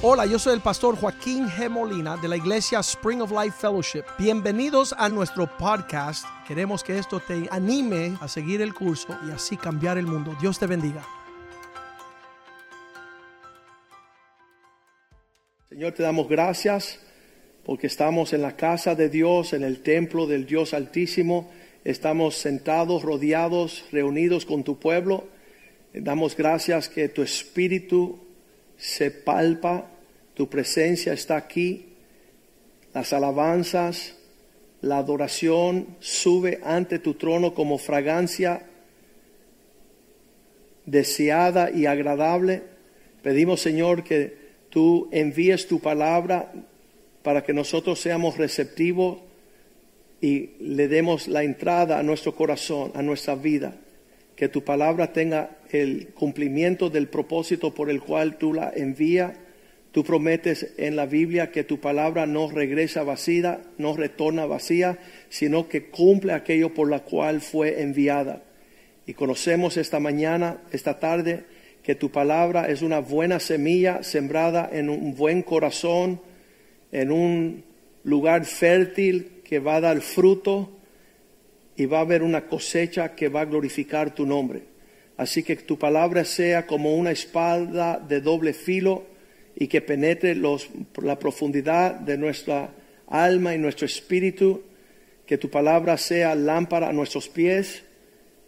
Hola, yo soy el pastor Joaquín G. Molina de la iglesia Spring of Life Fellowship. Bienvenidos a nuestro podcast. Queremos que esto te anime a seguir el curso y así cambiar el mundo. Dios te bendiga. Señor, te damos gracias porque estamos en la casa de Dios, en el templo del Dios Altísimo. Estamos sentados, rodeados, reunidos con tu pueblo. Damos gracias que tu espíritu se palpa, tu presencia está aquí, las alabanzas, la adoración sube ante tu trono como fragancia deseada y agradable. Pedimos, Señor, que tú envíes tu palabra para que nosotros seamos receptivos y le demos la entrada a nuestro corazón, a nuestra vida que tu palabra tenga el cumplimiento del propósito por el cual tú la envías. Tú prometes en la Biblia que tu palabra no regresa vacía, no retorna vacía, sino que cumple aquello por la cual fue enviada. Y conocemos esta mañana, esta tarde, que tu palabra es una buena semilla sembrada en un buen corazón, en un lugar fértil que va a dar fruto y va a haber una cosecha que va a glorificar tu nombre. Así que tu palabra sea como una espada de doble filo y que penetre los, la profundidad de nuestra alma y nuestro espíritu. Que tu palabra sea lámpara a nuestros pies.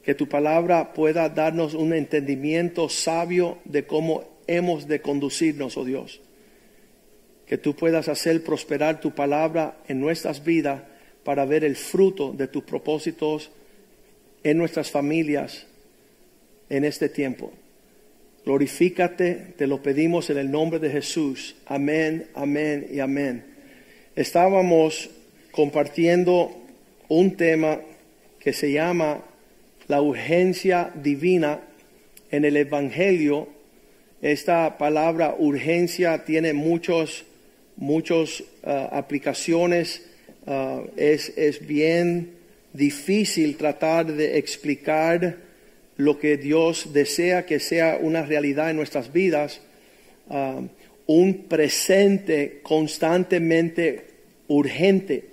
Que tu palabra pueda darnos un entendimiento sabio de cómo hemos de conducirnos, oh Dios. Que tú puedas hacer prosperar tu palabra en nuestras vidas para ver el fruto de tus propósitos en nuestras familias en este tiempo. Glorifícate, te lo pedimos en el nombre de Jesús. Amén, amén y amén. Estábamos compartiendo un tema que se llama la urgencia divina en el Evangelio. Esta palabra urgencia tiene muchos, muchos uh, aplicaciones Uh, es, es, bien difícil tratar de explicar lo que Dios desea que sea una realidad en nuestras vidas, uh, un presente constantemente urgente.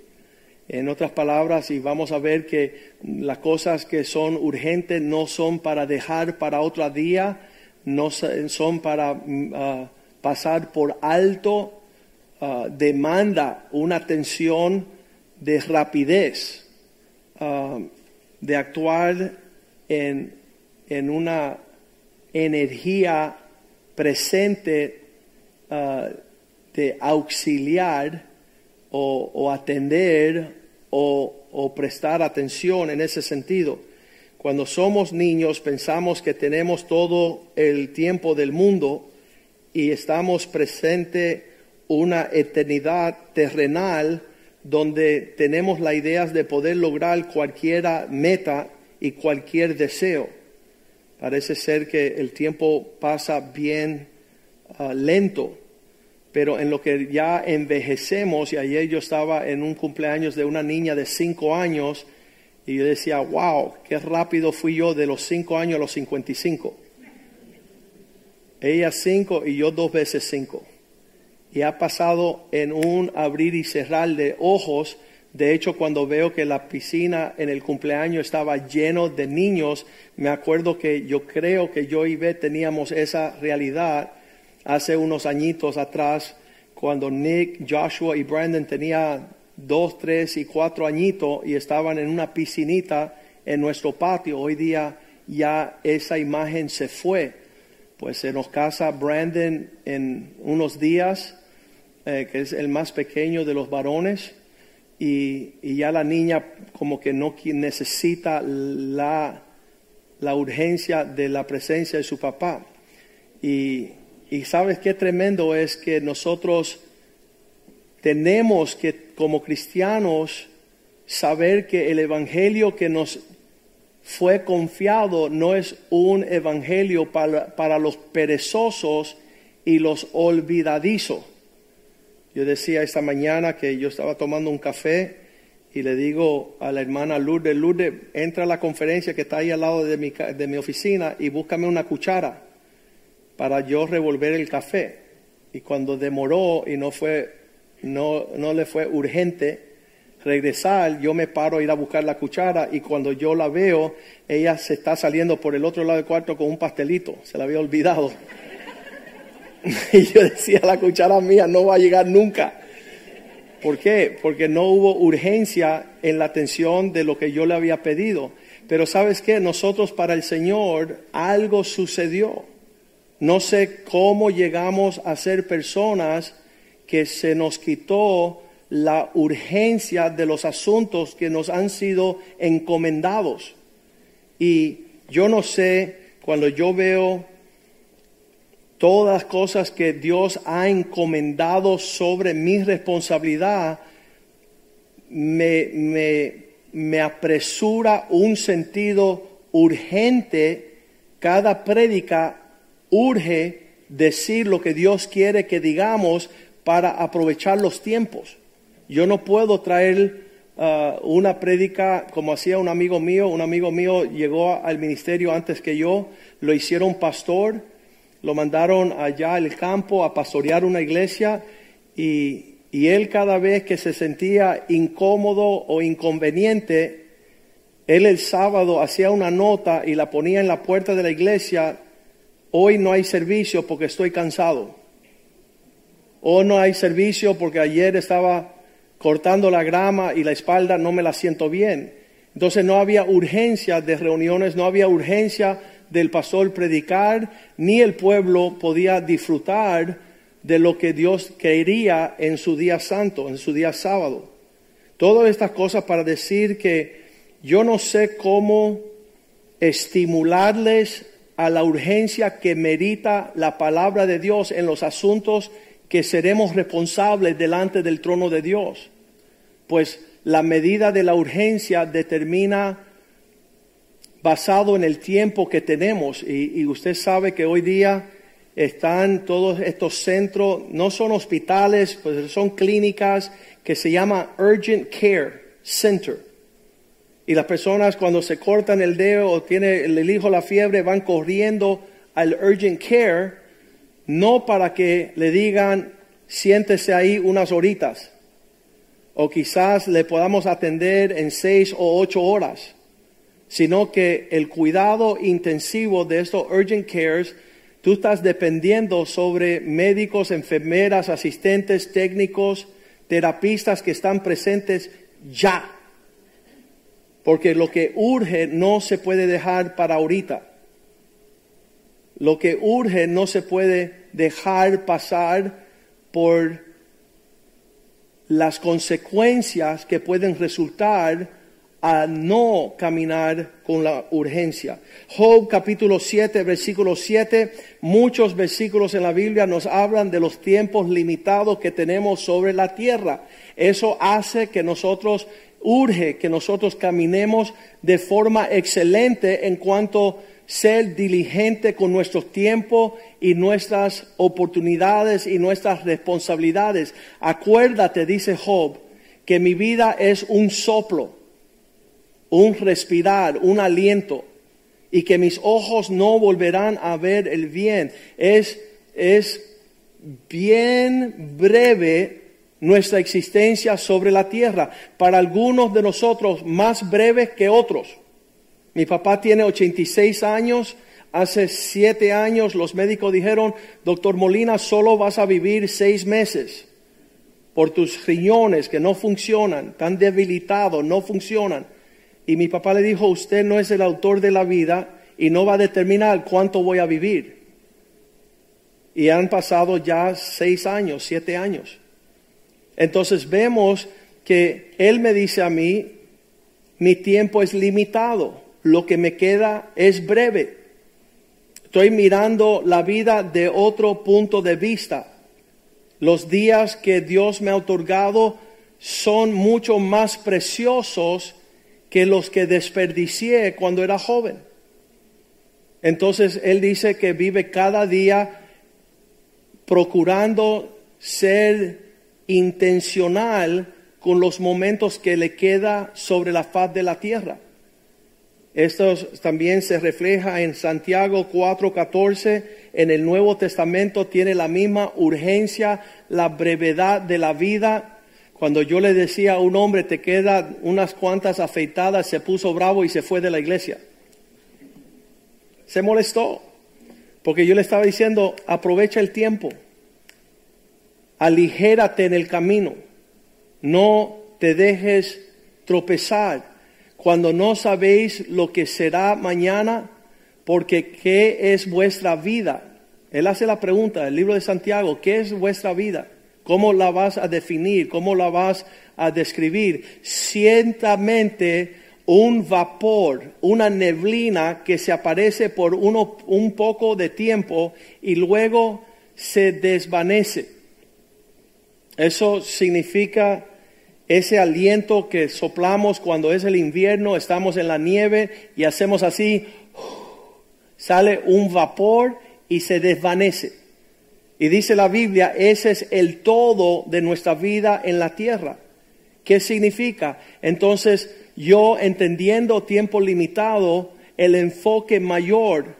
En otras palabras, y vamos a ver que las cosas que son urgentes no son para dejar para otro día, no son para uh, pasar por alto, demanda una atención de rapidez, um, de actuar en, en, una energía presente uh, de auxiliar o, atender o, o prestar atención en ese sentido. Cuando somos niños pensamos que tenemos todo el tiempo del mundo y estamos presente una eternidad terrenal donde tenemos la idea de poder lograr cualquier meta y cualquier deseo. Parece ser que el tiempo pasa bien ah, lento, pero en lo que ya envejecemos, y ayer yo estaba en un cumpleaños de una niña de cinco años, y yo decía, wow, qué rápido fui yo de los cinco años a los cincuenta y cinco. Ella cinco y yo dos veces cinco y ha pasado en un abrir y cerrar de ojos. De hecho, cuando veo que la piscina en el cumpleaños estaba lleno de niños, me acuerdo que yo creo que yo y Beth teníamos esa realidad hace unos añitos atrás, cuando Nick, Joshua y Brandon tenían dos, tres y cuatro añitos y estaban en una piscinita en nuestro patio. Hoy día ya esa imagen se fue. Pues se nos casa Brandon en unos días eh, que es el más pequeño de los varones, y, ya la niña como que no necesita la, la, urgencia de la presencia de su papá. Y, y sabes qué tremendo es que nosotros tenemos que como cristianos saber que el evangelio que nos fue confiado no es un evangelio para, para los perezosos y los olvidadizos. Yo decía esta mañana que yo estaba tomando un café y le digo a la hermana Lourdes, Lourdes, entra a la conferencia que está ahí al lado de mi, de mi oficina y búscame una cuchara para yo revolver el café. y cuando demoró y no fue, no, no le fue urgente regresar, yo me paro a ir a buscar la cuchara y cuando yo la veo, ella se está saliendo por el otro lado del cuarto con un pastelito, se la había olvidado. y yo decía, la cuchara mía no va a llegar nunca. ¿Por qué? Porque no hubo urgencia en la atención de lo que yo le había pedido. Pero sabes qué, nosotros para el Señor algo sucedió. No sé cómo llegamos a ser personas que se nos quitó la urgencia de los asuntos que nos han sido encomendados. Y yo no sé, cuando yo veo todas las cosas que Dios ha encomendado sobre mi responsabilidad, me, apresura un sentido urgente. Cada prédica urge decir lo que Dios quiere que digamos para aprovechar los tiempos. Yo no puedo traer uh, una prédica como hacía un amigo mío. Un amigo mío llegó al ministerio antes que yo, lo hicieron pastor lo mandaron allá al campo a pastorear una iglesia y, él cada vez que se sentía incómodo o inconveniente, él el sábado hacía una nota y la ponía en la puerta de la iglesia, hoy no hay servicio porque estoy cansado. Hoy no hay servicio porque ayer estaba cortando la grama y la espalda no me la siento bien. Entonces no había urgencia de reuniones, no había urgencia del pastor predicar, ni el pueblo podía disfrutar de lo que Dios quería en su día santo, en su día sábado. Todas estas cosas para decir que yo no sé cómo estimularles a la urgencia que merita la palabra de Dios en los asuntos que seremos responsables delante del trono de Dios. Pues la medida de la urgencia determina basado en el tiempo que tenemos. Y, usted sabe que hoy día están todos estos centros, no son hospitales, pues son clínicas que se llama Urgent Care Center. Y las personas cuando se cortan el dedo o tiene el hijo la fiebre van corriendo al Urgent Care, no para que le digan siéntese ahí unas horitas, o quizás le podamos atender en seis o ocho horas sino que el cuidado intensivo de estos urgent cares, tú estás dependiendo sobre médicos, enfermeras, asistentes, técnicos, terapistas que están presentes ya. Porque lo que urge no se puede dejar para ahorita. Lo que urge no se puede dejar pasar por las consecuencias que pueden resultar a no caminar con la urgencia. Job capítulo 7, versículo 7, muchos versículos en la Biblia nos hablan de los tiempos limitados que tenemos sobre la tierra. Eso hace que nosotros, urge que nosotros caminemos de forma excelente en cuanto ser diligente con nuestro tiempo y nuestras oportunidades y nuestras responsabilidades. Acuérdate, dice Job, que mi vida es un soplo un respirar, un aliento, y que mis ojos no volverán a ver el bien. Es, es bien breve nuestra existencia sobre la tierra. Para algunos de nosotros más breve que otros. Mi papá tiene 86 años. Hace siete años los médicos dijeron, doctor Molina, solo vas a vivir seis meses por tus riñones que no funcionan, tan debilitados, no funcionan. Y mi papá le dijo, usted no es el autor de la vida y no va a determinar cuánto voy a vivir. Y han pasado ya seis años, siete años. Entonces vemos que él me dice a mí, mi tiempo es limitado, lo que me queda es breve. Estoy mirando la vida de otro punto de vista. Los días que Dios me ha otorgado son mucho más preciosos que los que desperdicié cuando era joven. Entonces él dice que vive cada día procurando ser intencional con los momentos que le queda sobre la faz de la tierra. Esto también se refleja en Santiago 4:14. En el Nuevo Testamento tiene la misma urgencia, la brevedad de la vida. Cuando yo le decía a un hombre, te quedan unas cuantas afeitadas, se puso bravo y se fue de la iglesia. Se molestó, porque yo le estaba diciendo, aprovecha el tiempo, aligérate en el camino, no te dejes tropezar cuando no sabéis lo que será mañana, porque ¿qué es vuestra vida? Él hace la pregunta, el libro de Santiago, ¿qué es vuestra vida? ¿Cómo la vas a definir? ¿Cómo la vas a describir? Ciertamente un vapor, una neblina que se aparece por uno, un poco de tiempo y luego se desvanece. Eso significa ese aliento que soplamos cuando es el invierno, estamos en la nieve y hacemos así, sale un vapor y se desvanece. Y dice la Biblia, ese es el todo de nuestra vida en la tierra. ¿Qué significa? Entonces, yo entendiendo tiempo limitado, el enfoque mayor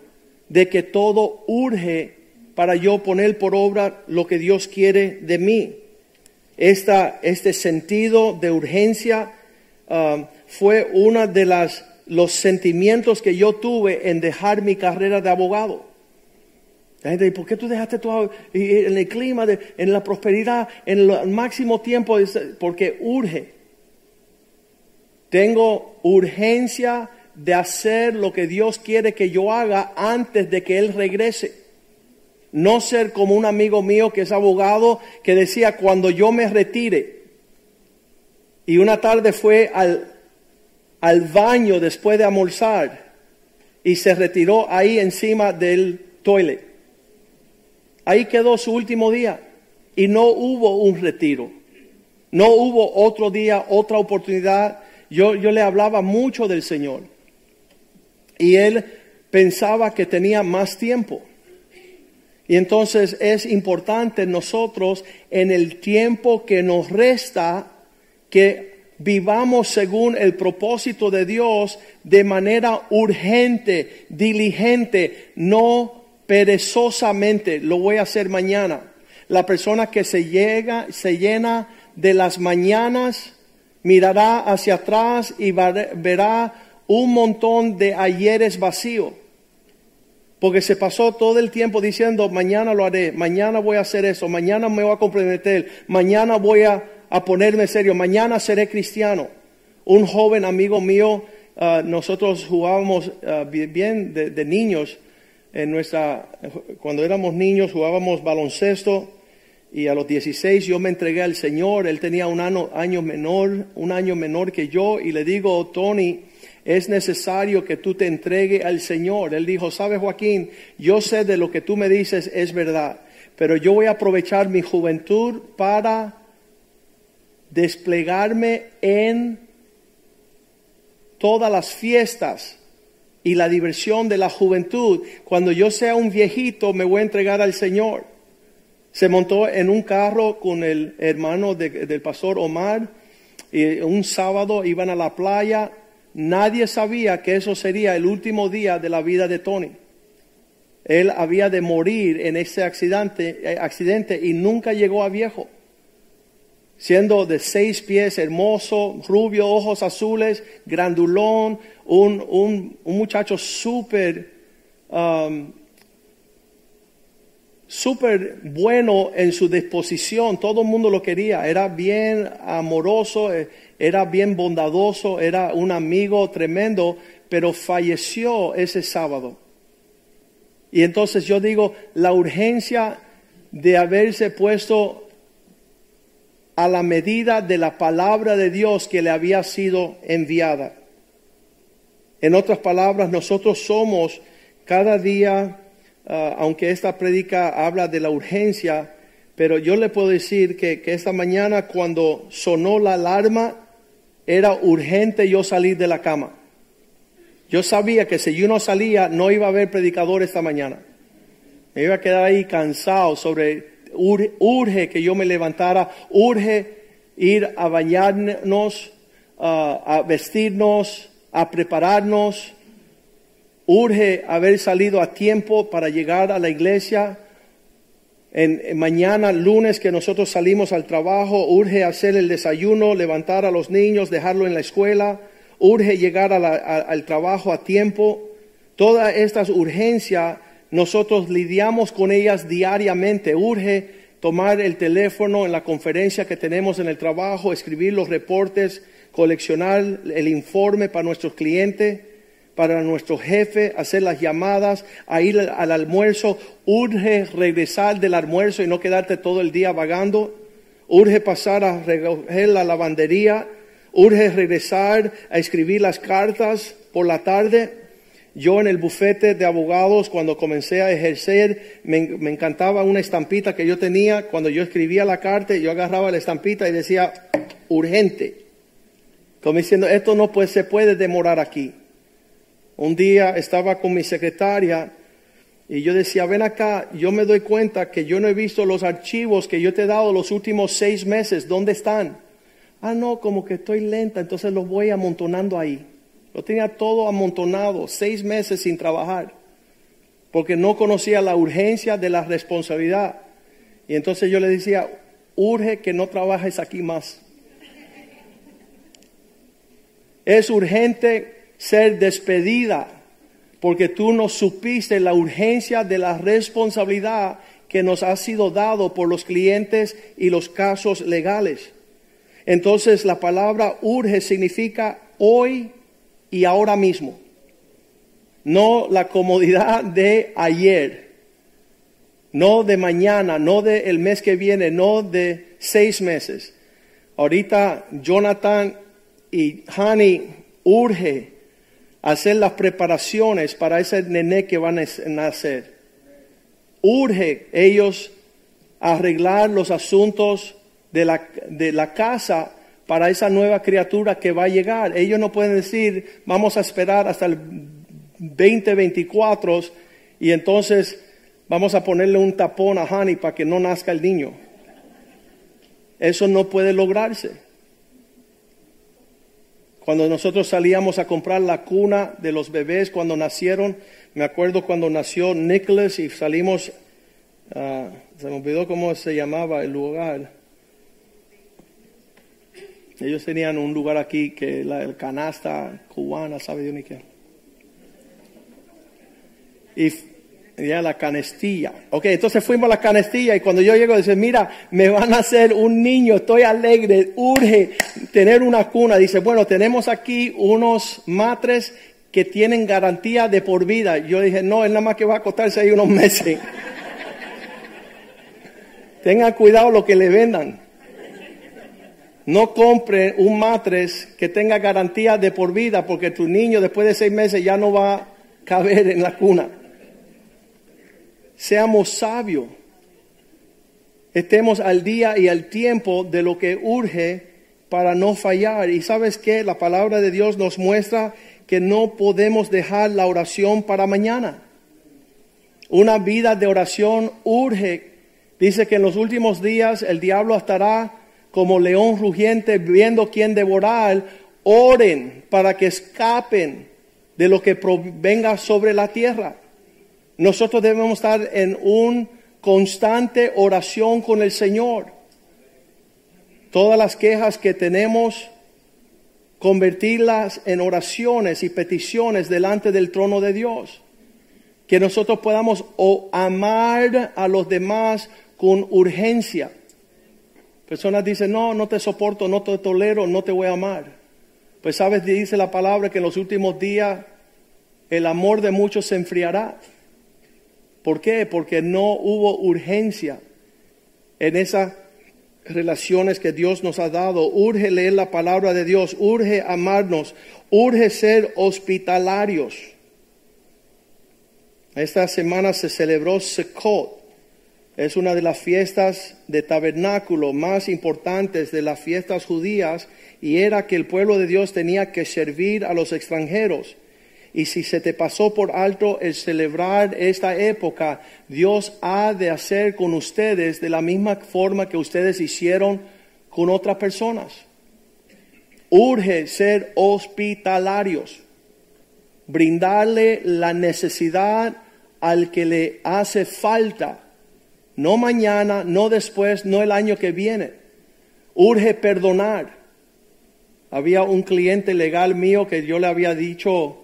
de que todo urge para yo poner por obra lo que Dios quiere de mí este sentido de urgencia um, fue uno de los sentimientos que yo tuve en dejar mi carrera de abogado. La gente ¿por qué tú dejaste tu en el clima, de, en la prosperidad, en el máximo tiempo? Porque urge. Tengo urgencia de hacer lo que Dios quiere que yo haga antes de que Él regrese. No ser como un amigo mío que es abogado que decía, cuando yo me retire, y una tarde fue al, al baño después de almorzar y se retiró ahí encima del toilet. Ahí quedó su último día y no hubo un retiro. No hubo otro día, otra oportunidad. Yo, yo le hablaba mucho del Señor y él pensaba que tenía más tiempo. Y entonces es importante nosotros en el tiempo que nos resta que vivamos según el propósito de Dios de manera urgente, diligente, no perezosamente. Lo voy a hacer mañana. La persona que se llega, se llena de las mañanas, mirará hacia atrás y verá un montón de ayeres vacíos porque se pasó todo el tiempo diciendo, mañana lo haré, mañana voy a hacer eso, mañana me voy a comprometer, mañana voy a, ponerme serio, mañana seré cristiano. Un joven amigo mío, ah, nosotros jugábamos ah, bien de, niños, en nuestra, cuando éramos niños jugábamos baloncesto y a los 16 yo me entregué al Señor, él tenía un año, menor, un año menor que yo y le digo, Tony, es necesario que tú te entregue al Señor. Él dijo, sabes Joaquín, yo sé de lo que tú me dices es verdad, pero yo voy a aprovechar mi juventud para desplegarme en todas las fiestas y la diversión de la juventud. Cuando yo sea un viejito me voy a entregar al Señor. Se montó en un carro con el hermano del pastor Omar y un sábado iban a la playa Nadie sabía que eso sería el último día de la vida de Tony. Él había de morir en ese accidente, eh, accidente y nunca llegó a viejo. Siendo de seis pies, hermoso, rubio, ojos azules, grandulón, un, un, muchacho súper um, súper bueno en su disposición, todo el mundo lo quería, era bien amoroso, eh, era bien bondadoso, era un amigo tremendo, pero falleció ese sábado. Y entonces yo digo, la urgencia de haberse puesto a la medida de la palabra de Dios que le había sido enviada. En otras palabras, nosotros somos cada día Ah, aunque esta predica habla de la urgencia, pero yo le puedo decir que, que esta mañana cuando sonó la alarma, era urgente yo salir de la cama. Yo sabía que si yo no salía, no iba a haber predicador esta mañana. Me iba a quedar ahí cansado sobre, urge, que yo me levantara, urge ir a bañarnos, a vestirnos, a prepararnos, urge haber salido a tiempo para llegar a la iglesia. En, mañana, lunes, que nosotros salimos al trabajo, urge hacer el desayuno, levantar a los niños, dejarlo en la escuela, urge llegar al trabajo a tiempo. Todas estas urgencias, nosotros lidiamos con ellas diariamente. Urge tomar el teléfono en la conferencia que tenemos en el trabajo, escribir los reportes, coleccionar el informe para nuestros clientes, para nuestro jefe, hacer las llamadas, a ir al, al almuerzo. Urge regresar del almuerzo y no quedarte todo el día vagando. Urge pasar a recoger la lavandería. Urge regresar a escribir las cartas por la tarde. Yo en el bufete de abogados, cuando comencé a ejercer, me, me encantaba una estampita que yo tenía. Cuando yo escribía la carta, yo agarraba la estampita y decía, urgente. Como diciendo, esto no puede, se puede demorar aquí. Un día estaba con mi secretaria y yo decía, ven acá, yo me doy cuenta que yo no he visto los archivos que yo te he dado los últimos seis meses, ¿dónde están? Ah, no, como que estoy lenta, entonces los voy amontonando ahí. Lo tenía todo amontonado, seis meses sin trabajar, porque no conocía la urgencia de la responsabilidad. Y entonces yo le decía, urge que no trabajes aquí más. Es urgente ser despedida porque tú no supiste la urgencia de la responsabilidad que nos ha sido dado por los clientes y los casos legales. Entonces la palabra urge significa hoy y ahora mismo. No la comodidad de ayer, no de mañana, no de el mes que viene, no de seis meses. Ahorita Jonathan y Hani urge hacer las preparaciones para ese nené que van a nacer. Urge ellos arreglar los asuntos de la, de la casa para esa nueva criatura que va a llegar. Ellos no pueden decir, vamos a esperar hasta el 2024 y entonces vamos a ponerle un tapón a Hani para que no nazca el niño. Eso no puede lograrse. Cuando nosotros salíamos a comprar la cuna de los bebés cuando nacieron, me acuerdo cuando nació Nicholas y salimos, uh, se me olvidó cómo se llamaba el lugar. Ellos tenían un lugar aquí que la el canasta cubana, sabe Dios ni. Y ya la canestilla. Ok, entonces fuimos a la canestilla y cuando yo llego dice, mira, me van a hacer un niño, estoy alegre, urge tener una cuna. Dice, bueno, tenemos aquí unos matres que tienen garantía de por vida. Yo dije, no, es nada más que va a acostarse ahí unos meses. Tengan cuidado lo que le vendan. No compre un matres que tenga garantía de por vida porque tu niño después de seis meses ya no va a caber en la cuna seamos sabios, estemos al día y al tiempo de lo que urge para no fallar. Y sabes que la palabra de Dios nos muestra que no podemos dejar la oración para mañana. Una vida de oración urge. Dice que en los últimos días el diablo estará como león rugiente viendo quién devorar. Oren para que escapen de lo que venga sobre la tierra. Nosotros debemos estar en un constante oración con el Señor. Todas las quejas que tenemos, convertirlas en oraciones y peticiones delante del trono de Dios. Que nosotros podamos amar a los demás con urgencia. Personas dicen, no, no te soporto, no te tolero, no te voy a amar. Pues sabes, dice la palabra que en los últimos días el amor de muchos se enfriará. ¿Por qué? Porque no hubo urgencia en esas relaciones que Dios nos ha dado. Urge leer la palabra de Dios, urge amarnos, urge ser hospitalarios. Esta semana se celebró Sukkot. Es una de las fiestas de tabernáculo más importantes de las fiestas judías y era que el pueblo de Dios tenía que servir a los extranjeros. Y si se te pasó por alto el celebrar esta época, Dios ha de hacer con ustedes de la misma forma que ustedes hicieron con otras personas. Urge ser hospitalarios. brindarle la necesidad al que le hace falta. No mañana, no después, no el año que viene. Urge perdonar. Había un cliente legal mío que yo le había dicho,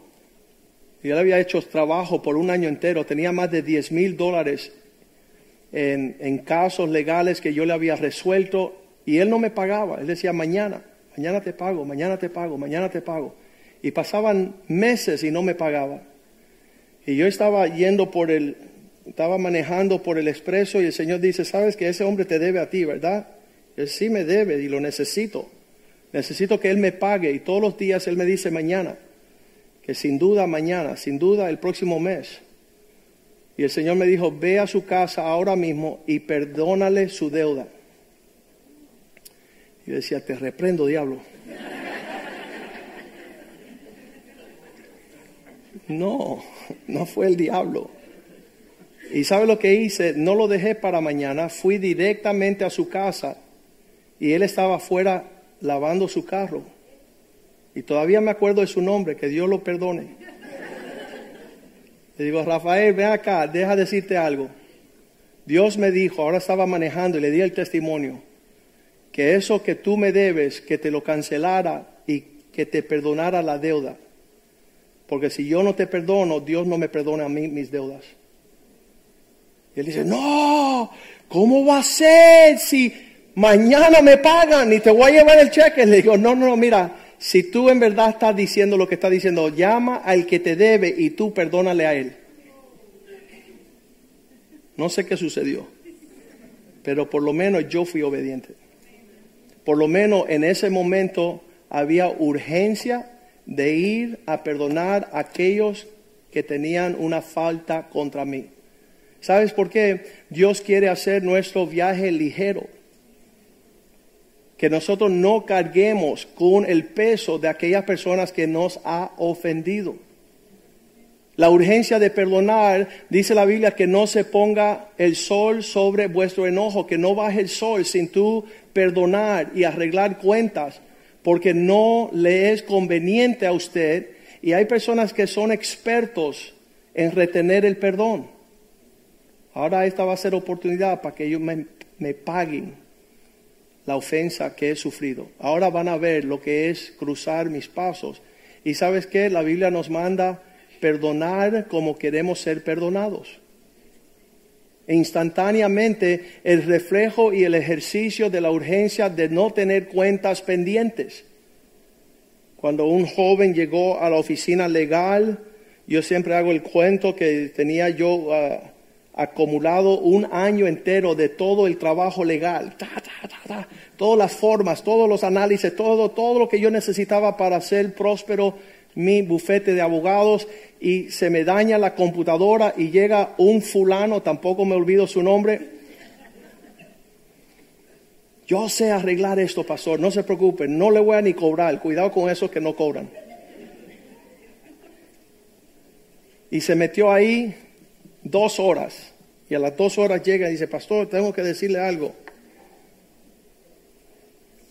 yo le había hecho trabajo por un año entero, tenía más de 10 mil dólares en, en casos legales que yo le había resuelto y él no me pagaba. Él decía, mañana, mañana te pago, mañana te pago, mañana te pago. Y pasaban meses y no me pagaba. Y yo estaba yendo por el, estaba manejando por el expreso y el Señor dice, sabes que ese hombre te debe a ti, ¿verdad? Él sí me debe y lo necesito. Necesito que Él me pague y todos los días Él me dice mañana, que sin duda mañana, sin duda el próximo mes. Y el Señor me dijo, ve a su casa ahora mismo y perdónale su deuda. Y yo decía, te reprendo, diablo. No, no fue el diablo. Y sabe lo que hice, no lo dejé para mañana, fui directamente a su casa y él estaba afuera lavando su carro. Y todavía me acuerdo de su nombre, que Dios lo perdone. Le digo, Rafael, ven acá, deja decirte algo. Dios me dijo, ahora estaba manejando y le di el testimonio, que eso que tú me debes, que te lo cancelara y que te perdonara la deuda. Porque si yo no te perdono, Dios no me perdona a mí mis deudas. Y él dice, no, ¿cómo va a ser si mañana me pagan y te voy a llevar el cheque? Le digo, no, no, no, mira, si tú en verdad estás diciendo lo que está diciendo, llama al que te debe y tú perdónale a él. No sé qué sucedió, pero por lo menos yo fui obediente. Por lo menos en ese momento había urgencia de ir a perdonar a aquellos que tenían una falta contra mí. ¿Sabes por qué? Dios quiere hacer nuestro viaje ligero. Que nosotros no carguemos con el peso de aquellas personas que nos ha ofendido. La urgencia de perdonar, dice la Biblia, que no se ponga el sol sobre vuestro enojo, que no baje el sol sin tú perdonar y arreglar cuentas porque no le es conveniente a usted y hay personas que son expertos en retener el perdón. Ahora esta va a ser oportunidad para que ellos me, paguen la ofensa que he sufrido. Ahora van a ver lo que es cruzar mis pasos. Y sabes qué, la Biblia nos manda perdonar como queremos ser perdonados. E instantáneamente el reflejo y el ejercicio de la urgencia de no tener cuentas pendientes. Cuando un joven llegó a la oficina legal, yo siempre hago el cuento que tenía yo ah, acumulado un año entero de todo el trabajo legal, todas las formas, todos los análisis, todo, todo lo que yo necesitaba para ser próspero mi bufete de abogados y se me daña la computadora y llega un fulano, tampoco me olvido su nombre. Yo sé arreglar esto, pastor, no se preocupe, no le voy a ni cobrar, cuidado con esos que no cobran. Y se metió ahí dos horas. Y a las dos horas llega y dice, pastor, tengo que decirle algo.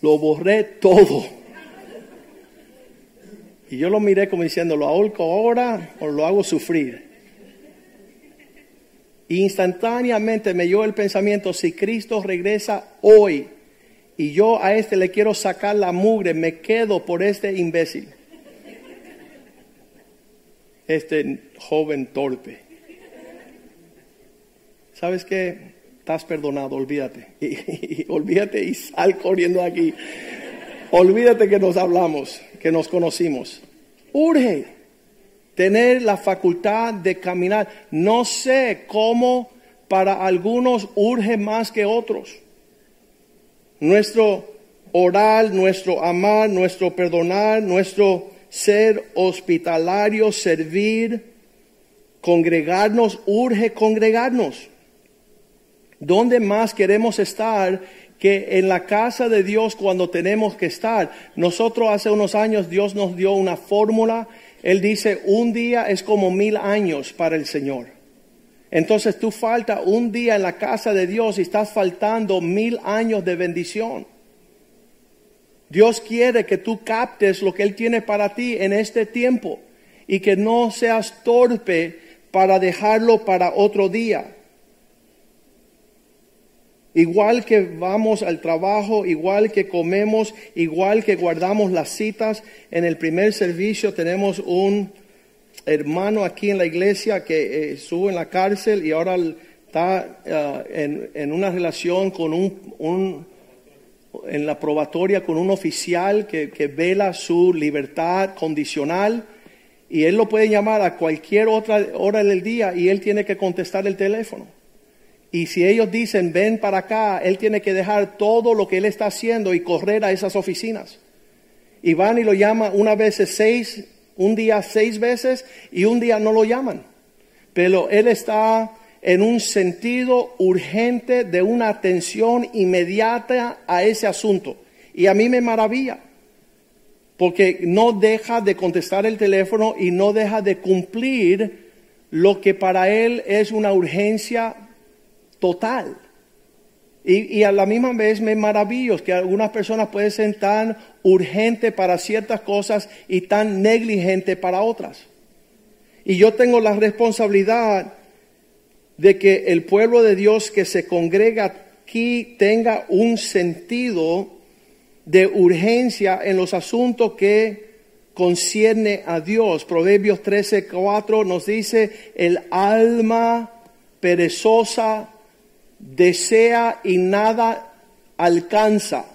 Lo borré todo. Y yo lo miré como diciendo, ¿lo ahorco ahora o lo hago sufrir? instantáneamente me dio el pensamiento, si Cristo regresa hoy y yo a este le quiero sacar la mugre, me quedo por este imbécil. Este joven torpe. ¿Sabes qué? Estás perdonado, olvídate. Y, olvídate y sal corriendo de aquí. Olvídate que nos hablamos, que nos conocimos. Urge tener la facultad de caminar. No sé cómo para algunos urge más que otros. Nuestro orar, nuestro amar, nuestro perdonar, nuestro ser hospitalario, servir, congregarnos, urge congregarnos. ¿Dónde más queremos estar que en la casa de Dios cuando tenemos que estar. Nosotros hace unos años Dios nos dio una fórmula. Él dice, un día es como mil años para el Señor. Entonces tú falta un día en la casa de Dios y estás faltando mil años de bendición. Dios quiere que tú captes lo que Él tiene para ti en este tiempo. y que no seas torpe para dejarlo para otro día. Igual que vamos al trabajo, igual que comemos, igual que guardamos las citas, en el primer servicio tenemos un hermano aquí en la iglesia que eh, estuvo en la cárcel y ahora está eh, en, una relación con un, en la probatoria con un oficial que, que vela su libertad condicional y él lo puede llamar a cualquier otra hora del día y él tiene que contestar el teléfono. Y si ellos dicen, ven para acá, él tiene que dejar todo lo que él está haciendo y correr a esas oficinas. Y van y lo llama una vez seis, un día seis veces y un día no lo llaman. Pero él está en un sentido urgente de una atención inmediata a ese asunto. Y a mí me maravilla, porque no deja de contestar el teléfono y no deja de cumplir lo que para él es una urgencia total. Y, a la misma vez me maravillo que algunas personas pueden ser tan urgentes para ciertas cosas y tan negligentes para otras. Y yo tengo la responsabilidad de que el pueblo de Dios que se congrega aquí tenga un sentido de urgencia en los asuntos que concierne a Dios. Proverbios 13, 4 nos dice, el alma perezosa desea y nada alcanza.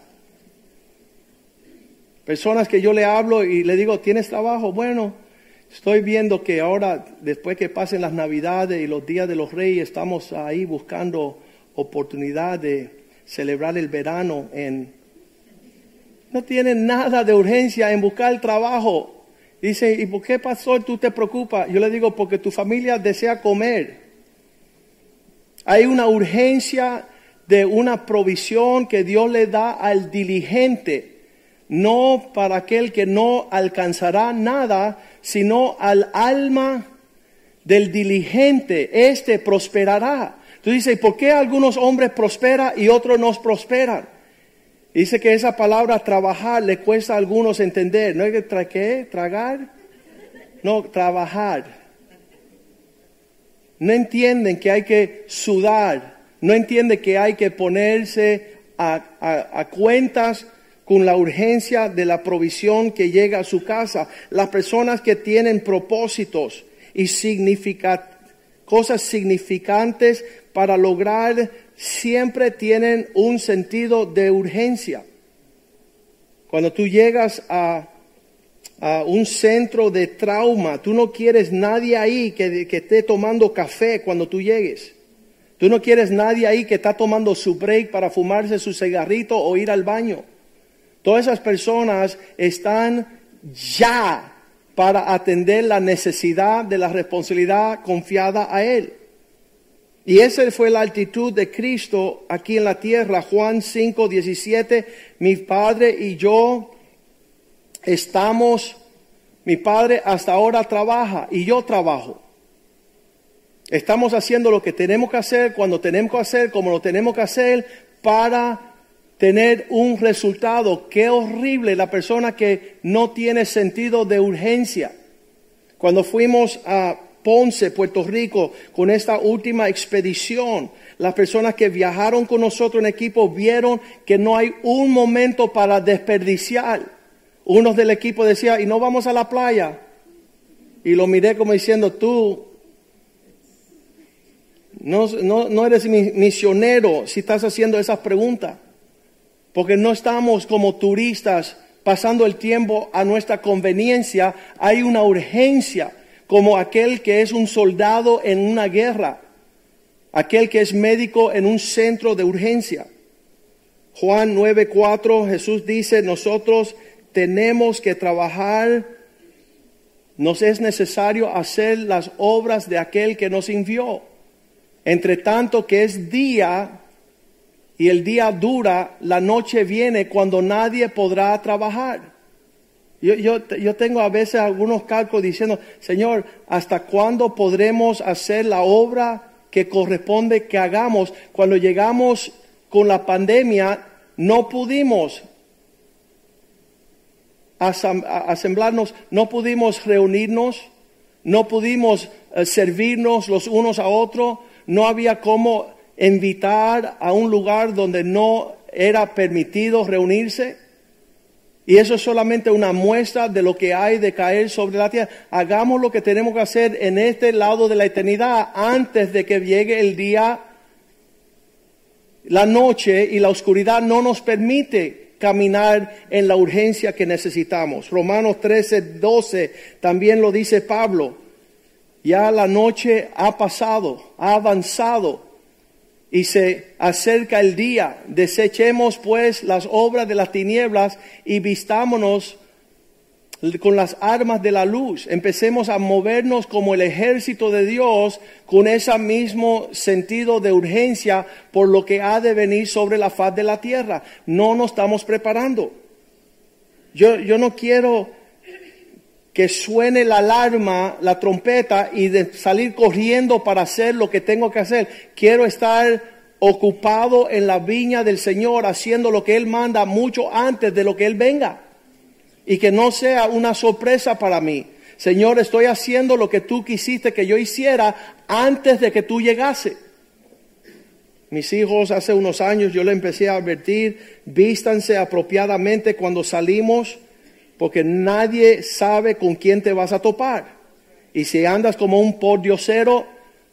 Personas que yo le hablo y le digo, ¿tienes trabajo? Bueno, estoy viendo que ahora, después que pasen las navidades y los días de los reyes, estamos ahí buscando oportunidad de celebrar el verano en... No tienen nada de urgencia en buscar trabajo. Dice, ¿y por qué pastor tú te preocupas? Yo le digo, porque tu familia desea comer. Hay una urgencia de una provisión que Dios le da al diligente, no para aquel que no alcanzará nada, sino al alma del diligente, este prosperará. Tú dices, ¿por qué algunos hombres prosperan y otros no prosperan? Dice que esa palabra trabajar le cuesta a algunos entender. ¿No hay que ¿qué? tragar? No, trabajar no entienden que hay que sudar, no entienden que hay que ponerse a, cuentas con la urgencia de la provisión que llega a su casa. Las personas que tienen propósitos y cosas significantes para lograr siempre tienen un sentido de urgencia. Cuando tú llegas a un centro de trauma. Tú no quieres nadie ahí que, que, esté tomando café cuando tú llegues. Tú no quieres nadie ahí que está tomando su break para fumarse su cigarrito o ir al baño. Todas esas personas están ya para atender la necesidad de la responsabilidad confiada a Él. Y esa fue la actitud de Cristo aquí en la tierra. Juan 5, 17, mi Padre y yo estamos, mi padre hasta ahora trabaja y yo trabajo. Estamos haciendo lo que tenemos que hacer, cuando tenemos que hacer, como lo tenemos que hacer, para tener un resultado. Qué horrible la persona que no tiene sentido de urgencia. Cuando fuimos a Ponce, Puerto Rico, con esta última expedición, las personas que viajaron con nosotros en equipo vieron que no hay un momento para desperdiciar. Unos del equipo decía, ¿y no vamos a la playa? Y lo miré como diciendo, tú no, no, eres misionero si estás haciendo esas preguntas. Porque no estamos como turistas pasando el tiempo a nuestra conveniencia. Hay una urgencia como aquel que es un soldado en una guerra. Aquel que es médico en un centro de urgencia. Juan 9:4 Jesús dice, nosotros tenemos que trabajar, nos es necesario hacer las obras de aquel que nos envió. Entre tanto que es día y el día dura, la noche viene cuando nadie podrá trabajar. Yo, yo, yo, tengo a veces algunos cálculos diciendo, Señor, ¿hasta cuándo podremos hacer la obra que corresponde que hagamos? Cuando llegamos con la pandemia, no pudimos asamblarnos, no pudimos reunirnos, no pudimos eh, servirnos los unos a otros, no había cómo invitar a un lugar donde no era permitido reunirse. Y eso es solamente una muestra de lo que hay de caer sobre la tierra. Hagamos lo que tenemos que hacer en este lado de la eternidad antes de que llegue el día. La noche y la oscuridad no nos permite caminar en la urgencia que necesitamos. Romanos 13, 12 también lo dice Pablo. Ya la noche ha pasado, ha avanzado y se acerca el día. Desechemos pues las obras de las tinieblas y vistámonos con las armas de la luz. Empecemos a movernos como el ejército de Dios con ese mismo sentido de urgencia por lo que ha de venir sobre la faz de la tierra. No nos estamos preparando. Yo, yo no quiero que suene la alarma, la trompeta y de salir corriendo para hacer lo que tengo que hacer. Quiero estar ocupado en la viña del Señor haciendo lo que Él manda mucho antes de lo que Él venga. Y que no sea una sorpresa para mí. Señor, estoy haciendo lo que tú quisiste que yo hiciera antes de que tú llegase. Mis hijos hace unos años yo le empecé a advertir, vístanse apropiadamente cuando salimos porque nadie sabe con quién te vas a topar. Y si andas como un pordiosero,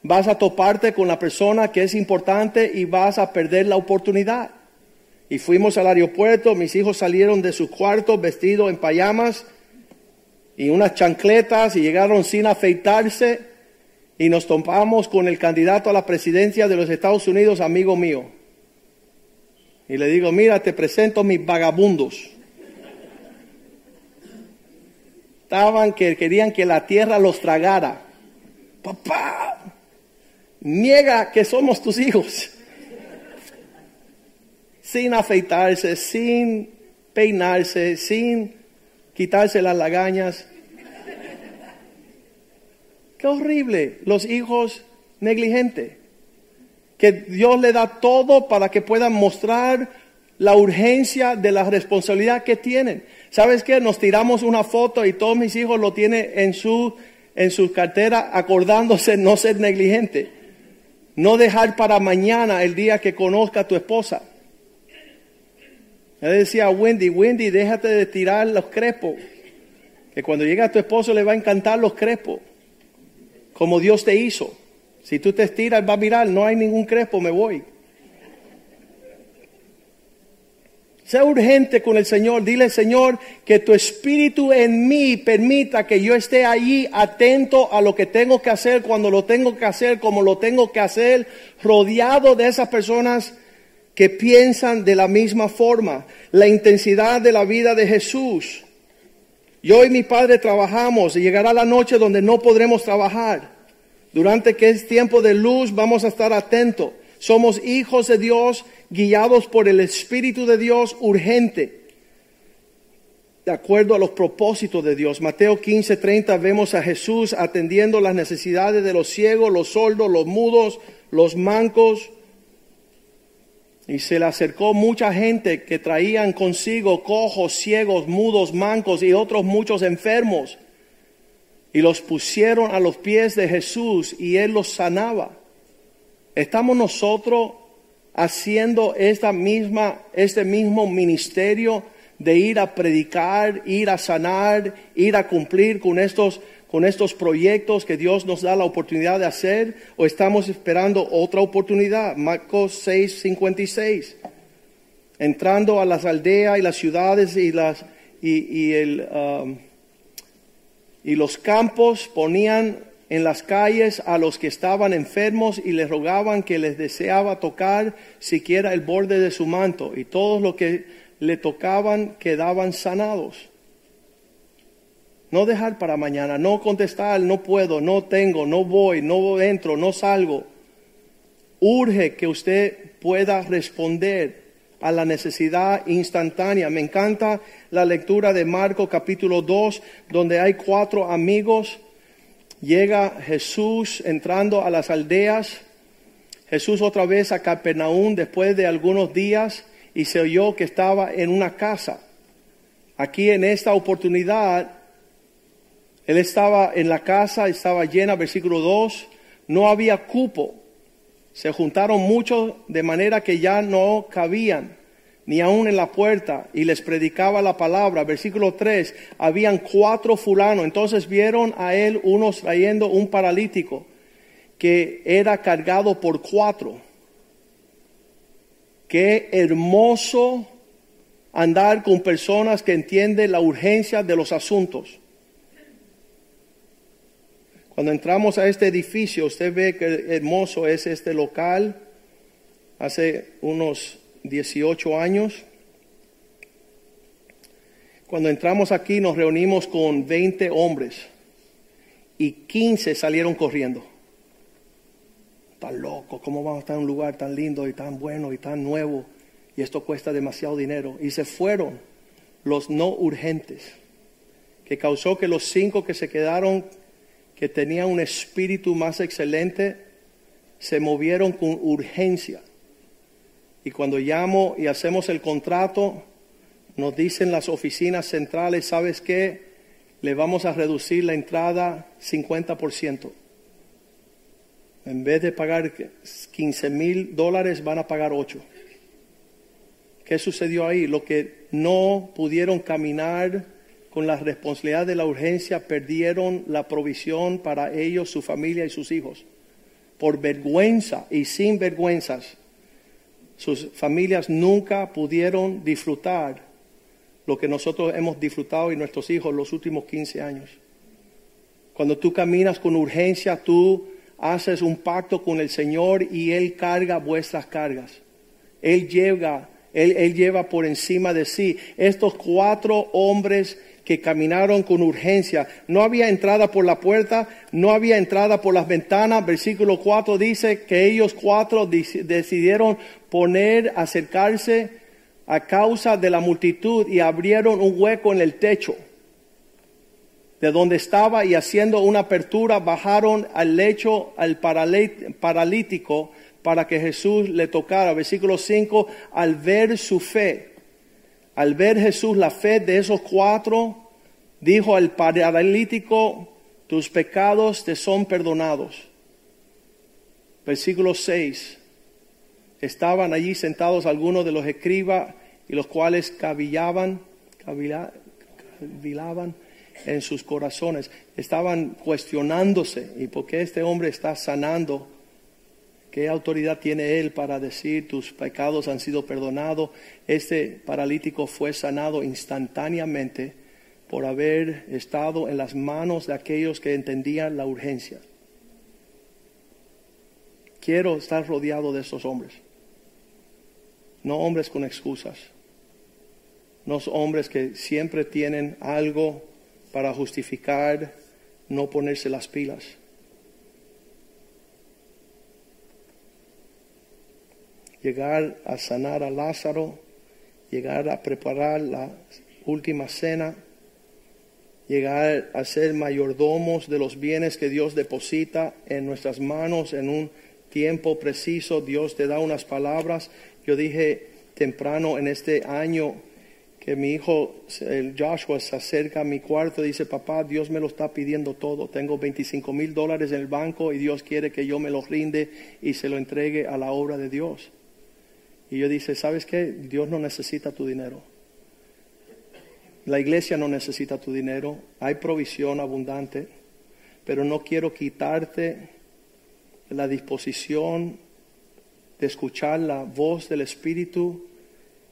vas a toparte con la persona que es importante y vas a perder la oportunidad. Y fuimos al aeropuerto, mis hijos salieron de su cuarto vestidos en payamas y unas chancletas y llegaron sin afeitarse y nos topamos con el candidato a la presidencia de los Estados Unidos, amigo mío. Y le digo, mira, te presento mis vagabundos. estaban que querían que la tierra los tragara. Papá, niega que somos tus hijos. Sin afeitarse, sin peinarse, sin quitarse las lagañas. Qué horrible, los hijos negligentes. Que Dios le da todo para que puedan mostrar la urgencia de la responsabilidad que tienen. ¿Sabes qué? Nos tiramos una foto y todos mis hijos lo tienen en su, en su cartera acordándose no ser negligente. No dejar para mañana el día que conozca a tu esposa. Él decía a Wendy, Wendy, déjate de tirar los crepos. Que cuando llegue a tu esposo le va a encantar los crepos. Como Dios te hizo. Si tú te estiras, va a mirar, no hay ningún crepo, me voy. Sea urgente con el Señor. Dile, Señor, que tu espíritu en mí permita que yo esté allí atento a lo que tengo que hacer, cuando lo tengo que hacer, como lo tengo que hacer, rodeado de esas personas que piensan de la misma forma. La intensidad de la vida de Jesús. Yo y mi padre trabajamos y llegará la noche donde no podremos trabajar. Durante que es tiempo de luz vamos a estar atentos. Somos hijos de Dios guiados por el Espíritu de Dios urgente, de acuerdo a los propósitos de Dios. Mateo 15, 30 vemos a Jesús atendiendo las necesidades de los ciegos, los sordos, los mudos, los mancos. Y se le acercó mucha gente que traían consigo cojos, ciegos, mudos, mancos y otros muchos enfermos. Y los pusieron a los pies de Jesús y él los sanaba. ¿Estamos nosotros haciendo esta misma, este mismo ministerio de ir a predicar, ir a sanar, ir a cumplir con estos, con estos proyectos que Dios nos da la oportunidad de hacer o estamos esperando otra oportunidad? Marcos 6, 56. Entrando a las aldeas y las ciudades y, las, y, el, um, y los campos ponían en las calles a los que estaban enfermos y les rogaban que les deseaba tocar siquiera el borde de su manto y todos los que le tocaban quedaban sanados. No dejar para mañana, no contestar, no puedo, no tengo, no voy, no entro, no salgo. Urge que usted pueda responder a la necesidad instantánea. Me encanta la lectura de Marco capítulo 2, donde hay cuatro amigos llega Jesús entrando a las aldeas. Jesús otra vez a Capernaum después de algunos días y se oyó que estaba en una casa. Aquí en esta oportunidad Él estaba en la casa, estaba llena, versículo 2, no había cupo. Se juntaron muchos de manera que ya no cabían ni aún en la puerta, y les predicaba la palabra. Versículo 3, habían cuatro fulanos, entonces vieron a él unos trayendo un paralítico que era cargado por cuatro. Qué hermoso andar con personas que entienden la urgencia de los asuntos. Cuando entramos a este edificio, usted ve que hermoso es este local. Hace unos 18 años. Cuando entramos aquí nos reunimos con 20 hombres y 15 salieron corriendo. Tan loco, ¿cómo vamos a estar en un lugar tan lindo y tan bueno y tan nuevo? Y esto cuesta demasiado dinero. Y se fueron los no urgentes, que causó que los cinco que se quedaron, que tenían un espíritu más excelente, se movieron con urgencia y cuando llamo y hacemos el contrato, nos dicen las oficinas centrales, ¿sabes qué? Le vamos a reducir la entrada 50%. En vez de pagar 15 mil dólares, van a pagar 8. ¿Qué sucedió ahí? Lo que no pudieron caminar con la responsabilidad de la urgencia, perdieron la provisión para ellos, su familia y sus hijos. Por vergüenza y sin vergüenzas sus familias nunca pudieron disfrutar lo que nosotros hemos disfrutado y nuestros hijos los últimos 15 años. Cuando tú caminas con urgencia, tú haces un pacto con el Señor y Él carga vuestras cargas. Él lleva, Él, Él lleva por encima de sí. Estos cuatro hombres que caminaron con urgencia. No había entrada por la puerta, no había entrada por las ventanas. Versículo 4 dice que ellos cuatro decidieron poner, acercarse a causa de la multitud y abrieron un hueco en el techo de donde estaba y haciendo una apertura bajaron al lecho al paralítico para que Jesús le tocara. Versículo 5, al ver su fe al ver Jesús la fe de esos cuatro, dijo al paralítico, tus pecados te son perdonados. Versículo 6. Estaban allí sentados algunos de los escribas y los cuales cavillaban, cavilaban en sus corazones. Estaban cuestionándose, ¿y por qué este hombre está sanando? ¿Qué autoridad tiene él para decir tus pecados han sido perdonados? Este paralítico fue sanado instantáneamente por haber estado en las manos de aquellos que entendían la urgencia. Quiero estar rodeado de esos hombres. No hombres con excusas. No hombres que siempre tienen algo para justificar no ponerse las pilas llegar a sanar a Lázaro, llegar a preparar la última cena, llegar a ser mayordomos de los bienes que Dios deposita en nuestras manos en un tiempo preciso. Dios te da unas palabras. Yo dije temprano en este año que mi hijo Joshua se acerca a mi cuarto y dice, papá, Dios me lo está pidiendo todo. Tengo 25 mil dólares en el banco y Dios quiere que yo me lo rinde y se lo entregue a la obra de Dios. Y yo dice, ¿sabes qué? Dios no necesita tu dinero. La iglesia no necesita tu dinero. Hay provisión abundante. Pero no quiero quitarte la disposición de escuchar la voz del Espíritu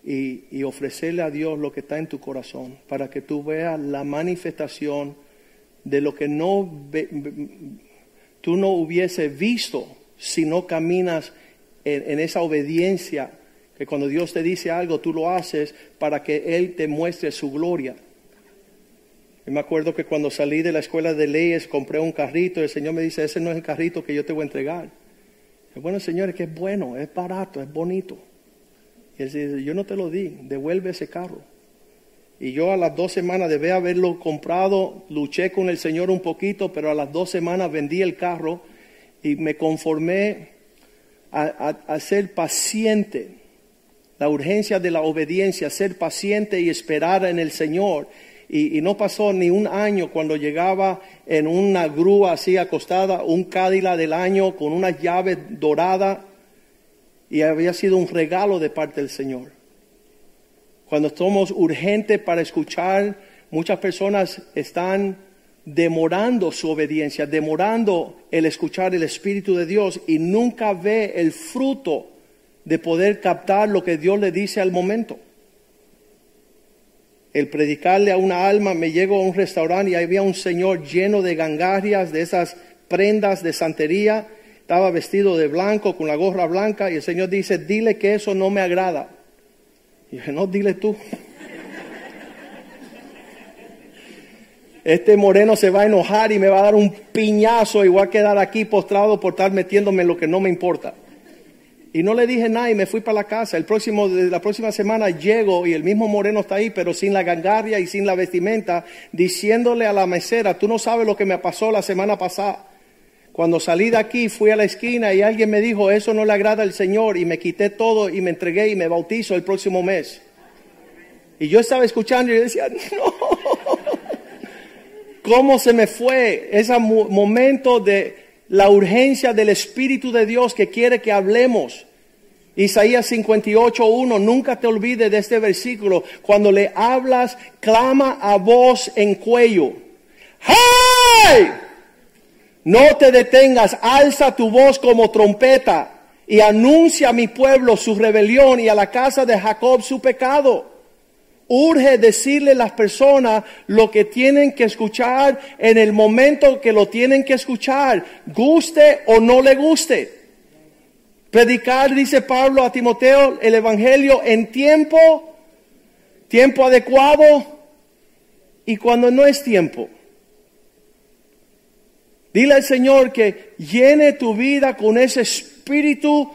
y, ofrecerle a Dios lo que está en tu corazón para que tú veas la manifestación de lo que no tú no hubiese visto si no caminas en esa obediencia que cuando Dios te dice algo, tú lo haces para que Él te muestre su gloria. Y me acuerdo que cuando salí de la escuela de leyes, compré un carrito y el Señor me dice, ese no es el carrito que yo te voy a entregar. Bueno, Señor, es que es bueno, es barato, es bonito. Y Él dice, yo no te lo di, devuelve ese carro. Y yo a las dos semanas de haberlo comprado, luché con el Señor un poquito, pero a las dos semanas vendí el carro y me conformé a ser paciente la urgencia de la obediencia, ser paciente y esperar en el Señor. y, no pasó ni un año cuando llegaba en una grúa así acostada, un Cádila del año con una llave dorada y había sido un regalo de parte del Señor. Cuando somos urgentes para escuchar, muchas personas están demorando su obediencia, demorando el escuchar el Espíritu de Dios y nunca ve el fruto de poder captar lo que Dios le dice al momento. El predicarle a una alma, me llego a un restaurante y había un señor lleno de gangarias, de esas prendas de santería, estaba vestido de blanco, con la gorra blanca, y el Señor dice, dile que eso no me agrada. Y dije, no, dile tú. Este moreno se va a enojar y me va a dar un piñazo y voy a quedar aquí postrado por estar metiéndome en lo que no me importa. Y no le dije nada y me fui para la casa. El próximo, la próxima semana llego y el mismo moreno está ahí, pero sin la gangaria y sin la vestimenta, diciéndole a la mesera, tú no sabes lo que me pasó la semana pasada. Cuando salí de aquí fui a la esquina y alguien me dijo, eso no le agrada al Señor y me quité todo y me entregué y me bautizo el próximo mes. Y yo estaba escuchando y decía, no, ¿cómo se me fue ese momento de la urgencia del Espíritu de Dios que quiere que hablemos? Isaías 58.1, nunca te olvides de este versículo. Cuando le hablas, clama a voz en cuello. ¡Hey! No te detengas, alza tu voz como trompeta y anuncia a mi pueblo su rebelión y a la casa de Jacob su pecado. Urge decirle a las personas lo que tienen que escuchar en el momento que lo tienen que escuchar, guste o no le guste. Predicar, dice Pablo a Timoteo, el Evangelio en tiempo, tiempo adecuado y cuando no es tiempo. Dile al Señor que llene tu vida con ese espíritu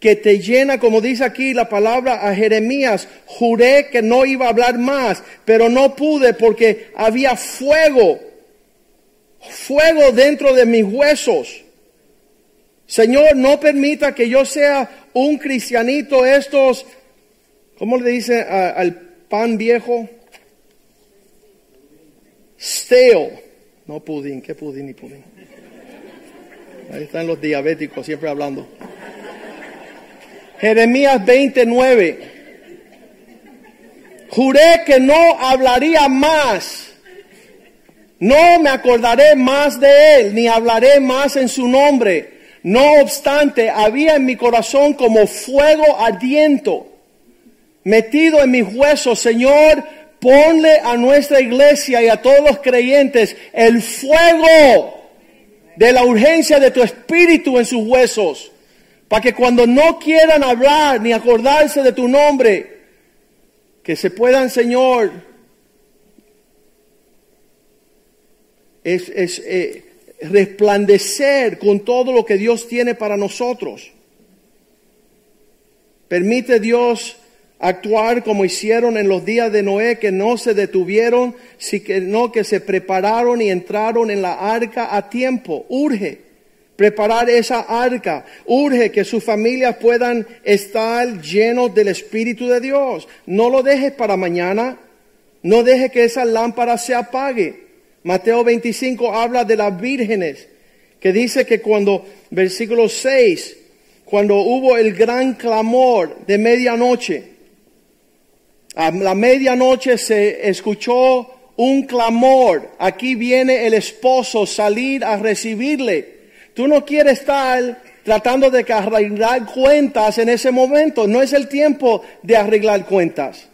que te llena, como dice aquí la palabra a Jeremías, juré que no iba a hablar más, pero no pude porque había fuego, fuego dentro de mis huesos. Señor, no permita que yo sea un cristianito estos, ¿cómo le dice al pan viejo? Stale. No pudín, ¿qué pudín ni pudín? Ahí están los diabéticos siempre hablando. Jeremías 29. Juré que no hablaría más. No me acordaré más de él, ni hablaré más en su nombre. No obstante, había en mi corazón como fuego ardiento, metido en mis huesos. Señor, ponle a nuestra iglesia y a todos los creyentes el fuego de la urgencia de tu espíritu en sus huesos, para que cuando no quieran hablar ni acordarse de tu nombre, que se puedan, Señor, es, eh, resplandecer con todo lo que Dios tiene para nosotros. Permite Dios actuar como hicieron en los días de Noé, que no se detuvieron, sino que se prepararon y entraron en la arca a tiempo. Urge preparar esa arca. Urge que sus familias puedan estar llenos del Espíritu de Dios. No lo dejes para mañana. No deje que esa lámpara se apague. Mateo 25 habla de las vírgenes, que dice que cuando, versículo 6, cuando hubo el gran clamor de medianoche, a la medianoche se escuchó un clamor. Aquí viene el esposo salir a recibirle. Tú no quieres estar tratando de arreglar cuentas en ese momento. No es el tiempo de arreglar cuentas.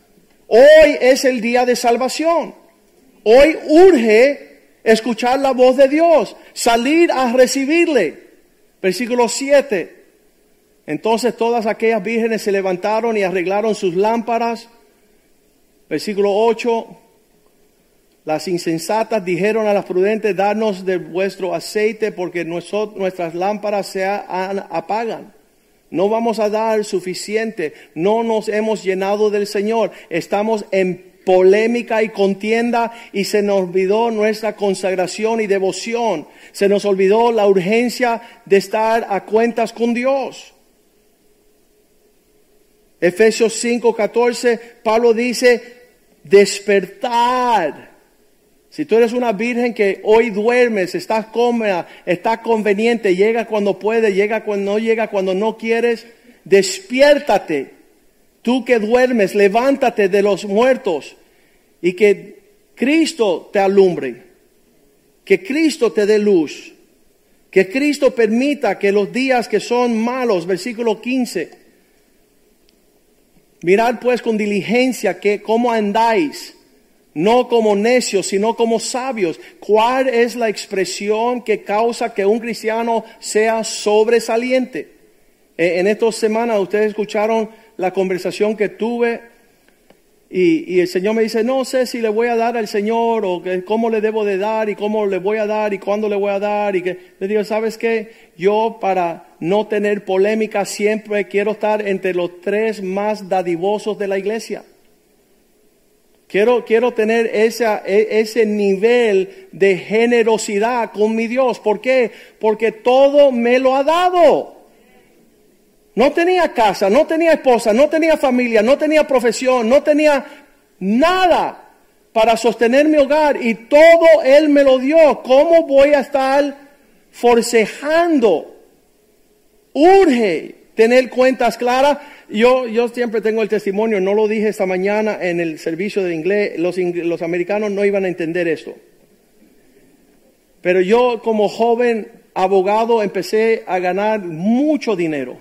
Hoy es el día de salvación. Hoy urge escuchar la voz de Dios, salir a recibirle. Versículo 7. Entonces todas aquellas vírgenes se levantaron y arreglaron sus lámparas. Versículo 8. Las insensatas dijeron a las prudentes, danos de vuestro aceite porque nuestras lámparas se apagan. No vamos a dar suficiente. No nos hemos llenado del Señor. Estamos en polémica y contienda y se nos olvidó nuestra consagración y devoción. Se nos olvidó la urgencia de estar a cuentas con Dios. Efesios 5:14, Pablo dice, despertar Si tú eres una virgen que hoy duermes, estás cómoda, está conveniente, llega cuando puede, llega cuando no llega, cuando no quieres, despiértate. Tú que duermes, levántate de los muertos y que Cristo te alumbre, que Cristo te dé luz, que Cristo permita que los días que son malos, versículo 15, mirad pues con diligencia que cómo andáis no como necios, sino como sabios. ¿Cuál es la expresión que causa que un cristiano sea sobresaliente? Eh, en estas semanas ustedes escucharon la conversación que tuve y, el Señor me dice, no sé si le voy a dar al Señor o que, cómo le debo de dar y cómo le voy a dar y cuándo le voy a dar. Y que le digo, ¿sabes qué? Yo para no tener polémica siempre quiero estar entre los tres más dadivosos de la iglesia. Quiero, quiero tener esa, e, ese nivel de generosidad con mi Dios. ¿Por qué? Porque todo me lo ha dado. No tenía casa, no tenía esposa, no tenía familia, no tenía profesión, no tenía nada para sostener mi hogar y todo Él me lo dio. ¿Cómo voy a estar forcejando? Urge tener cuentas claras yo, yo siempre tengo el testimonio, no lo dije esta mañana en el servicio de inglés, los, americanos no iban a entender esto. Pero yo como joven abogado empecé a ganar mucho dinero.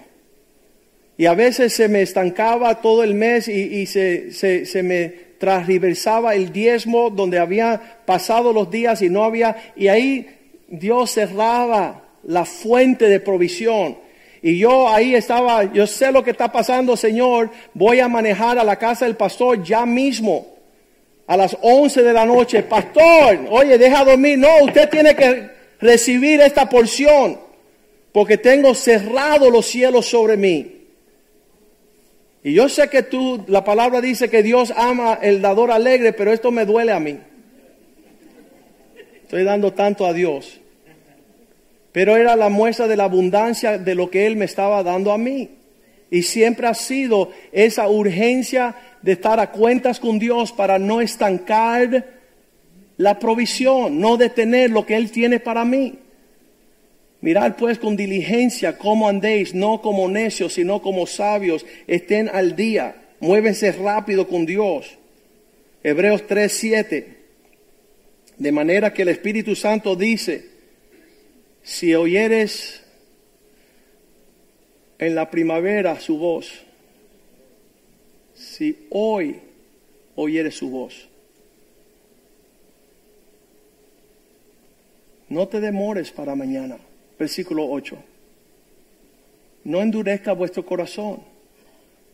Y a veces se me estancaba todo el mes y, y se, se, se, me transversaba el diezmo donde había pasado los días y no había, y ahí Dios cerraba la fuente de provisión. Y yo ahí estaba, yo sé lo que está pasando, Señor, voy a manejar a la casa del pastor ya mismo, a las 11 de la noche. Pastor, oye, deja dormir. No, usted tiene que recibir esta porción, porque tengo cerrado los cielos sobre mí. Y yo sé que tú, la palabra dice que Dios ama el dador alegre, pero esto me duele a mí. Estoy dando tanto a Dios pero era la muestra de la abundancia de lo que Él me estaba dando a mí. Y siempre ha sido esa urgencia de estar a cuentas con Dios para no estancar la provisión, no detener lo que Él tiene para mí. Mirad pues con diligencia cómo andéis, no como necios, sino como sabios, estén al día, muévense rápido con Dios. Hebreos 3:7. De manera que el Espíritu Santo dice, si oyeres en la primavera su voz, si hoy oyeres su voz, no te demores para mañana. Versículo 8. No endurezca vuestro corazón,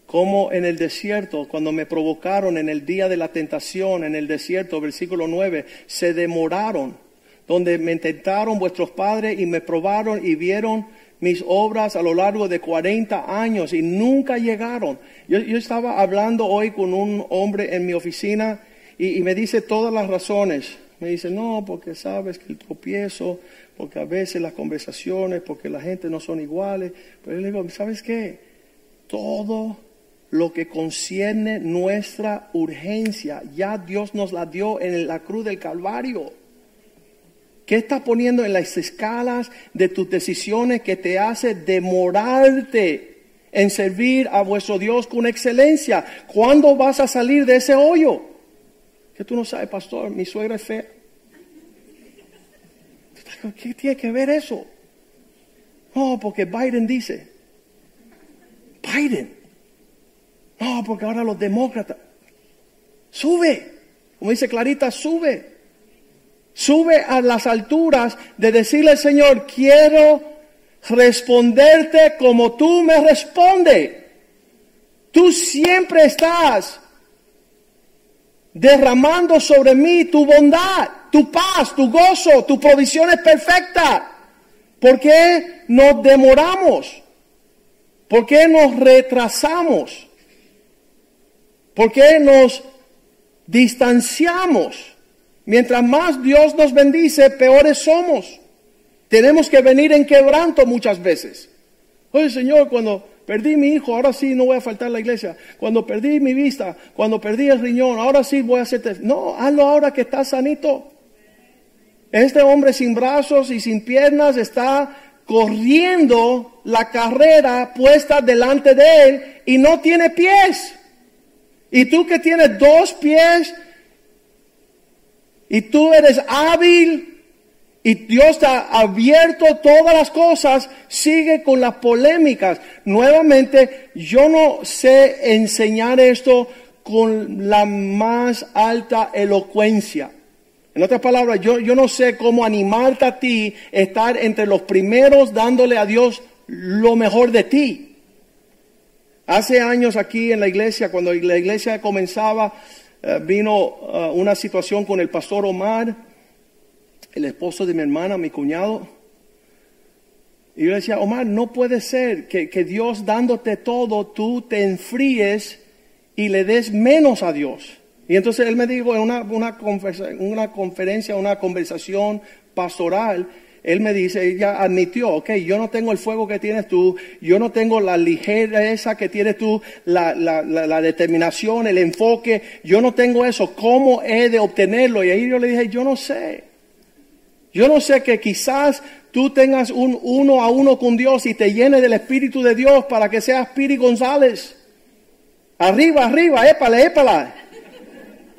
como en el desierto, cuando me provocaron en el día de la tentación, en el desierto, versículo 9, se demoraron donde me intentaron vuestros padres y me probaron y vieron mis obras a lo largo de 40 años y nunca llegaron. Yo, estaba hablando hoy con un hombre en mi oficina y, me dice todas las razones. Me dice, no, porque sabes que el tropiezo, porque a veces las conversaciones, porque la gente no son iguales. Pero yo le digo, ¿sabes qué? Todo lo que concierne nuestra urgencia, ya Dios nos la dio en la cruz del Calvario. ¿Qué estás poniendo en las escalas de tus decisiones que te hace demorarte en servir a vuestro Dios con excelencia? ¿Cuándo vas a salir de ese hoyo? Que tú no sabes, pastor, mi suegra es fea. ¿Qué tiene que ver eso? No, porque Biden dice. Biden. No, porque ahora los demócratas. Sube. Como dice Clarita, sube. Sube a las alturas de decirle al Señor, quiero responderte como tú me respondes. Tú siempre estás derramando sobre mí tu bondad, tu paz, tu gozo, tu provisión es perfecta. ¿Por qué nos demoramos? ¿Por qué nos retrasamos? ¿Por qué nos distanciamos? Mientras más Dios nos bendice, peores somos. Tenemos que venir en quebranto muchas veces. Oye, Señor, cuando perdí mi hijo, ahora sí no voy a faltar a la iglesia. Cuando perdí mi vista, cuando perdí el riñón, ahora sí voy a hacerte. No, hazlo ahora que estás sanito. Este hombre sin brazos y sin piernas está corriendo la carrera puesta delante de él y no tiene pies. Y tú que tienes dos pies y tú eres hábil y Dios te ha abierto todas las cosas, sigue con las polémicas. Nuevamente, yo no sé enseñar esto con la más alta elocuencia. En otras palabras, yo, yo no sé cómo animarte a ti estar entre los primeros dándole a Dios lo mejor de ti. Hace años aquí en la iglesia, cuando la iglesia comenzaba, vino eh, una situación con el pastor Omar, el esposo de mi hermana, mi cuñado. Y yo decía, Omar, no puede ser que, que Dios dándote todo, tú te enfríes y le des menos a Dios. Y entonces él me dijo en una, una, una conferencia, una conversación pastoral, él me dice, ella admitió, ok, yo no tengo el fuego que tienes tú, yo no tengo la ligereza que tienes tú, la, la, la, determinación, el enfoque, yo no tengo eso, ¿cómo he de obtenerlo? Y ahí yo le dije, yo no sé. Yo no sé que quizás tú tengas un uno a uno con Dios y te llene del Espíritu de Dios para que seas Piri González. Arriba, arriba, épale, épala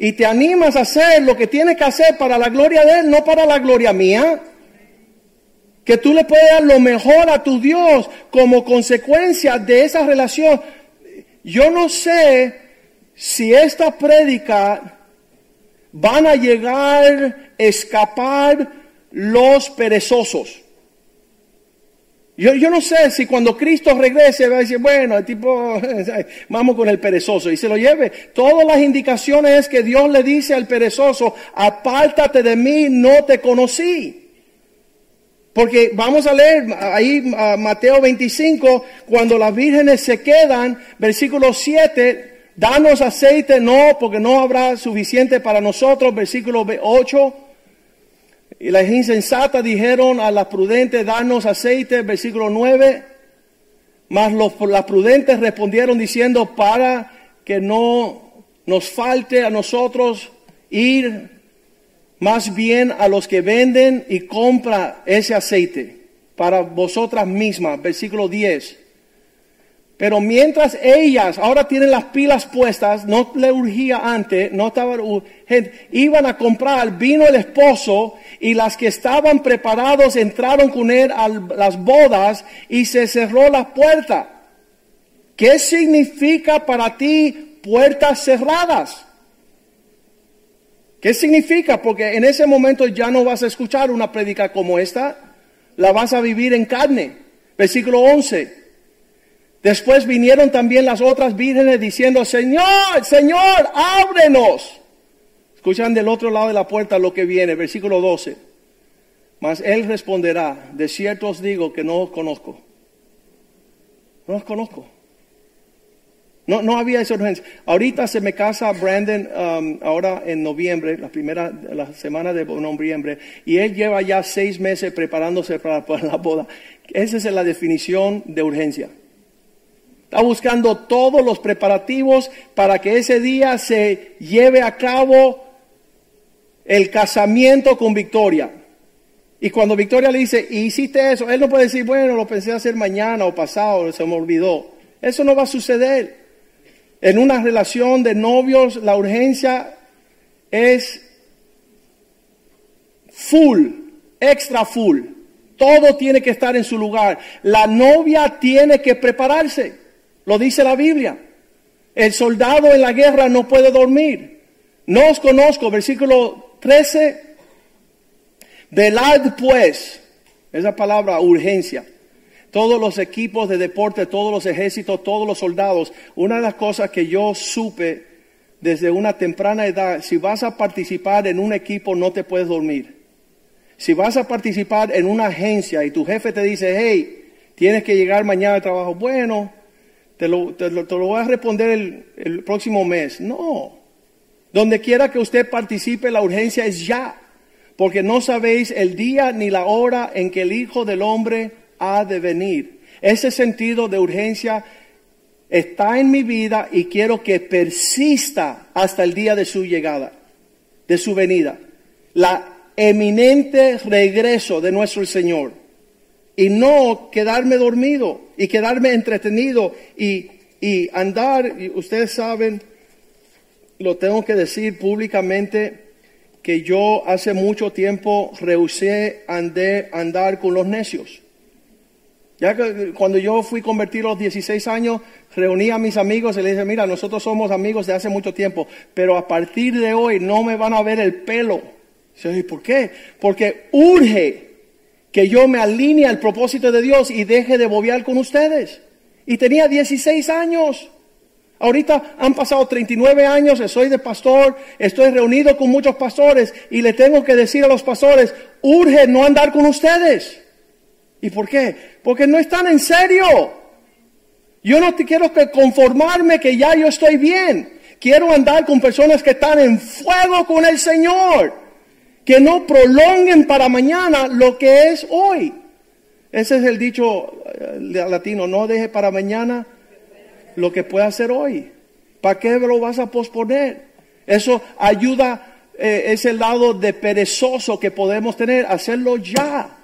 y te animas a hacer lo que tienes que hacer para la gloria de Él, no para la gloria mía. Que tú le puedes dar lo mejor a tu Dios como consecuencia de esa relación. Yo no sé si esta prédica van a llegar, escapar los perezosos. Yo, yo, no sé si cuando Cristo regrese va a decir, bueno, el tipo, vamos con el perezoso y se lo lleve. Todas las indicaciones es que Dios le dice al perezoso, apártate de mí, no te conocí. Porque vamos a leer ahí Mateo 25, cuando las vírgenes se quedan, versículo 7, danos aceite, no, porque no habrá suficiente para nosotros, versículo 8. Y las insensatas dijeron a las prudentes, danos aceite, versículo 9. Mas los, las prudentes respondieron diciendo, para que no nos falte a nosotros ir más bien a los que venden y compra ese aceite para vosotras mismas. Versículo 10. Pero mientras ellas ahora tienen las pilas puestas, no le urgía antes, no estaba iban a comprar, vino el esposo y las que estaban preparados entraron con él a las bodas y se cerró la puerta. ¿Qué significa para ti puertas cerradas? ¿Qué significa? Porque en ese momento ya no vas a escuchar una prédica como esta, la vas a vivir en carne. Versículo 11. Después vinieron también las otras vírgenes diciendo, Señor, Señor, ábrenos. Escuchan del otro lado de la puerta lo que viene, versículo 12. Mas él responderá, de cierto os digo que no os conozco. No os conozco. No, no había esa urgencia. Ahorita se me casa Brandon um, ahora en noviembre, la primera la semana de noviembre, y él lleva ya seis meses preparándose para la boda. Esa es la definición de urgencia. Está buscando todos los preparativos para que ese día se lleve a cabo el casamiento con Victoria. Y cuando Victoria le dice, hiciste eso? Él no puede decir, bueno, lo pensé hacer mañana o pasado, se me olvidó. Eso no va a suceder. En una relación de novios, la urgencia es full, extra full. Todo tiene que estar en su lugar. La novia tiene que prepararse. Lo dice la Biblia. El soldado en la guerra no puede dormir. No os conozco, versículo 13. Velad pues, esa palabra urgencia. Todos los equipos de deporte, todos los ejércitos, todos los soldados. Una de las cosas que yo supe desde una temprana edad, si vas a participar en un equipo no te puedes dormir. Si vas a participar en una agencia y tu jefe te dice, hey, tienes que llegar mañana al trabajo, bueno, te lo, te voy a responder el próximo mes. No. Donde quiera que usted participe, la urgencia es ya. Porque no sabéis el día ni la hora en que el Hijo del Hombre ha de venir. Ese sentido de urgencia está en mi vida y quiero que persista hasta el día de su llegada, de su venida. La eminente regreso de nuestro Señor y no quedarme dormido y quedarme entretenido y, andar, y ustedes saben, lo tengo que decir públicamente, que yo hace mucho tiempo rehusé andar con los necios. Ya que cuando yo fui convertido a los 16 años, reuní a mis amigos y les dije, mira, nosotros somos amigos de hace mucho tiempo, pero a partir de hoy no me van a ver el pelo. ¿Y por qué? Porque urge que yo me alinee al propósito de Dios y deje de bobear con ustedes. Y tenía 16 años. Ahorita han pasado 39 años, soy de pastor, estoy reunido con muchos pastores y le tengo que decir a los pastores, urge no andar con ustedes. ¿Y por qué? Porque no están en serio. Yo no te quiero que conformarme que ya yo estoy bien. Quiero andar con personas que están en fuego con el Señor. Que no prolonguen para mañana lo que es hoy. Ese es el dicho eh, latino, no deje para mañana lo que puede hacer hoy. ¿Para qué lo vas a posponer? Eso ayuda eh, ese lado de perezoso que podemos tener, hacerlo ya,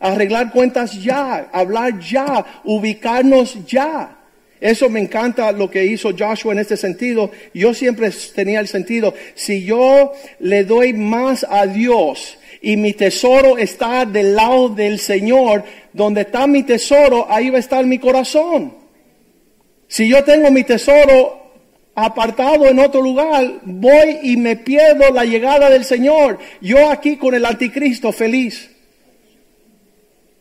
arreglar cuentas ya, hablar ya, ubicarnos ya. Eso me encanta lo que hizo Joshua en este sentido. Yo siempre tenía el sentido, si yo le doy más a Dios y mi tesoro está del lado del Señor, donde está mi tesoro, ahí va a estar mi corazón. Si yo tengo mi tesoro apartado en otro lugar, voy y me pierdo la llegada del Señor. Yo aquí con el anticristo feliz.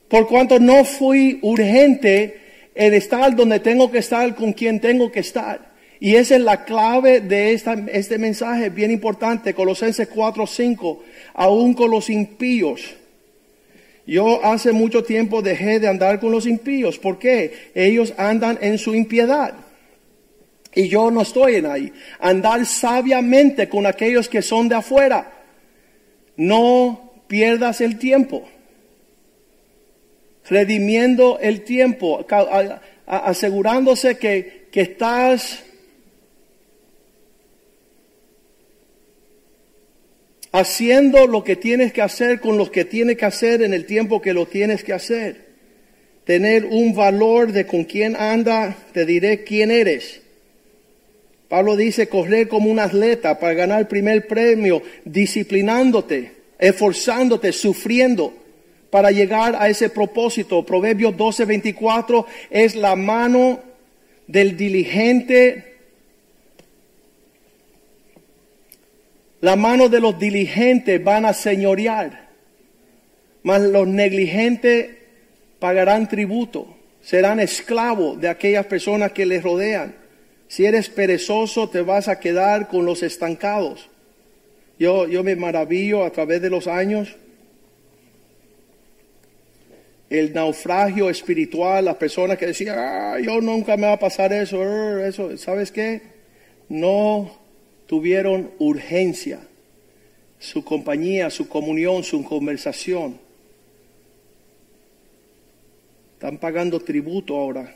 Por cuanto no fui urgente en estar donde tengo que estar con quien tengo que estar. Y esa es la clave de esta, este mensaje bien importante, Colosenses 4, 5, aún con los impíos. Yo hace mucho tiempo dejé de andar con los impíos. ¿Por qué? Ellos andan en su impiedad. Y yo no estoy en ahí. Andar sabiamente con aquellos que son de afuera. No pierdas el tiempo redimiendo el tiempo, asegurándose que, que estás haciendo lo que tienes que hacer con lo que tienes que hacer en el tiempo que lo tienes que hacer. Tener un valor de con quién anda, te diré quién eres. Pablo dice correr como un atleta para ganar el primer premio, disciplinándote, esforzándote, sufriendo para llegar a ese propósito. Proverbios 12, 24 es la mano del diligente. La mano de los diligentes van a señorear, mas los negligentes pagarán tributo, serán esclavos de aquellas personas que les rodean. Si eres perezoso, te vas a quedar con los estancados. Yo, yo me maravillo a través de los años el naufragio espiritual, las personas que decían, ah, yo nunca me va a pasar eso, er, eso, ¿sabes qué? No tuvieron urgencia, su compañía, su comunión, su conversación. Están pagando tributo ahora.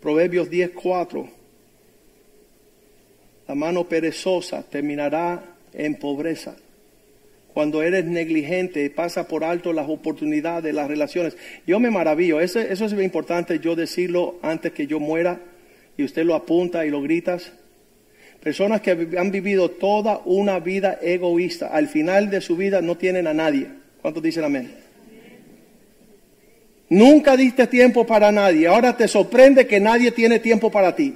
Proverbios 10:4. La mano perezosa terminará en pobreza cuando eres negligente, pasa por alto las oportunidades, las relaciones. Yo me maravillo, eso, es importante yo decirlo antes que yo muera y usted lo apunta y lo gritas. Personas que han vivido toda una vida egoísta, al final de su vida no tienen a nadie. ¿Cuántos dicen amén? Nunca diste tiempo para nadie. Ahora te sorprende que nadie tiene tiempo para ti.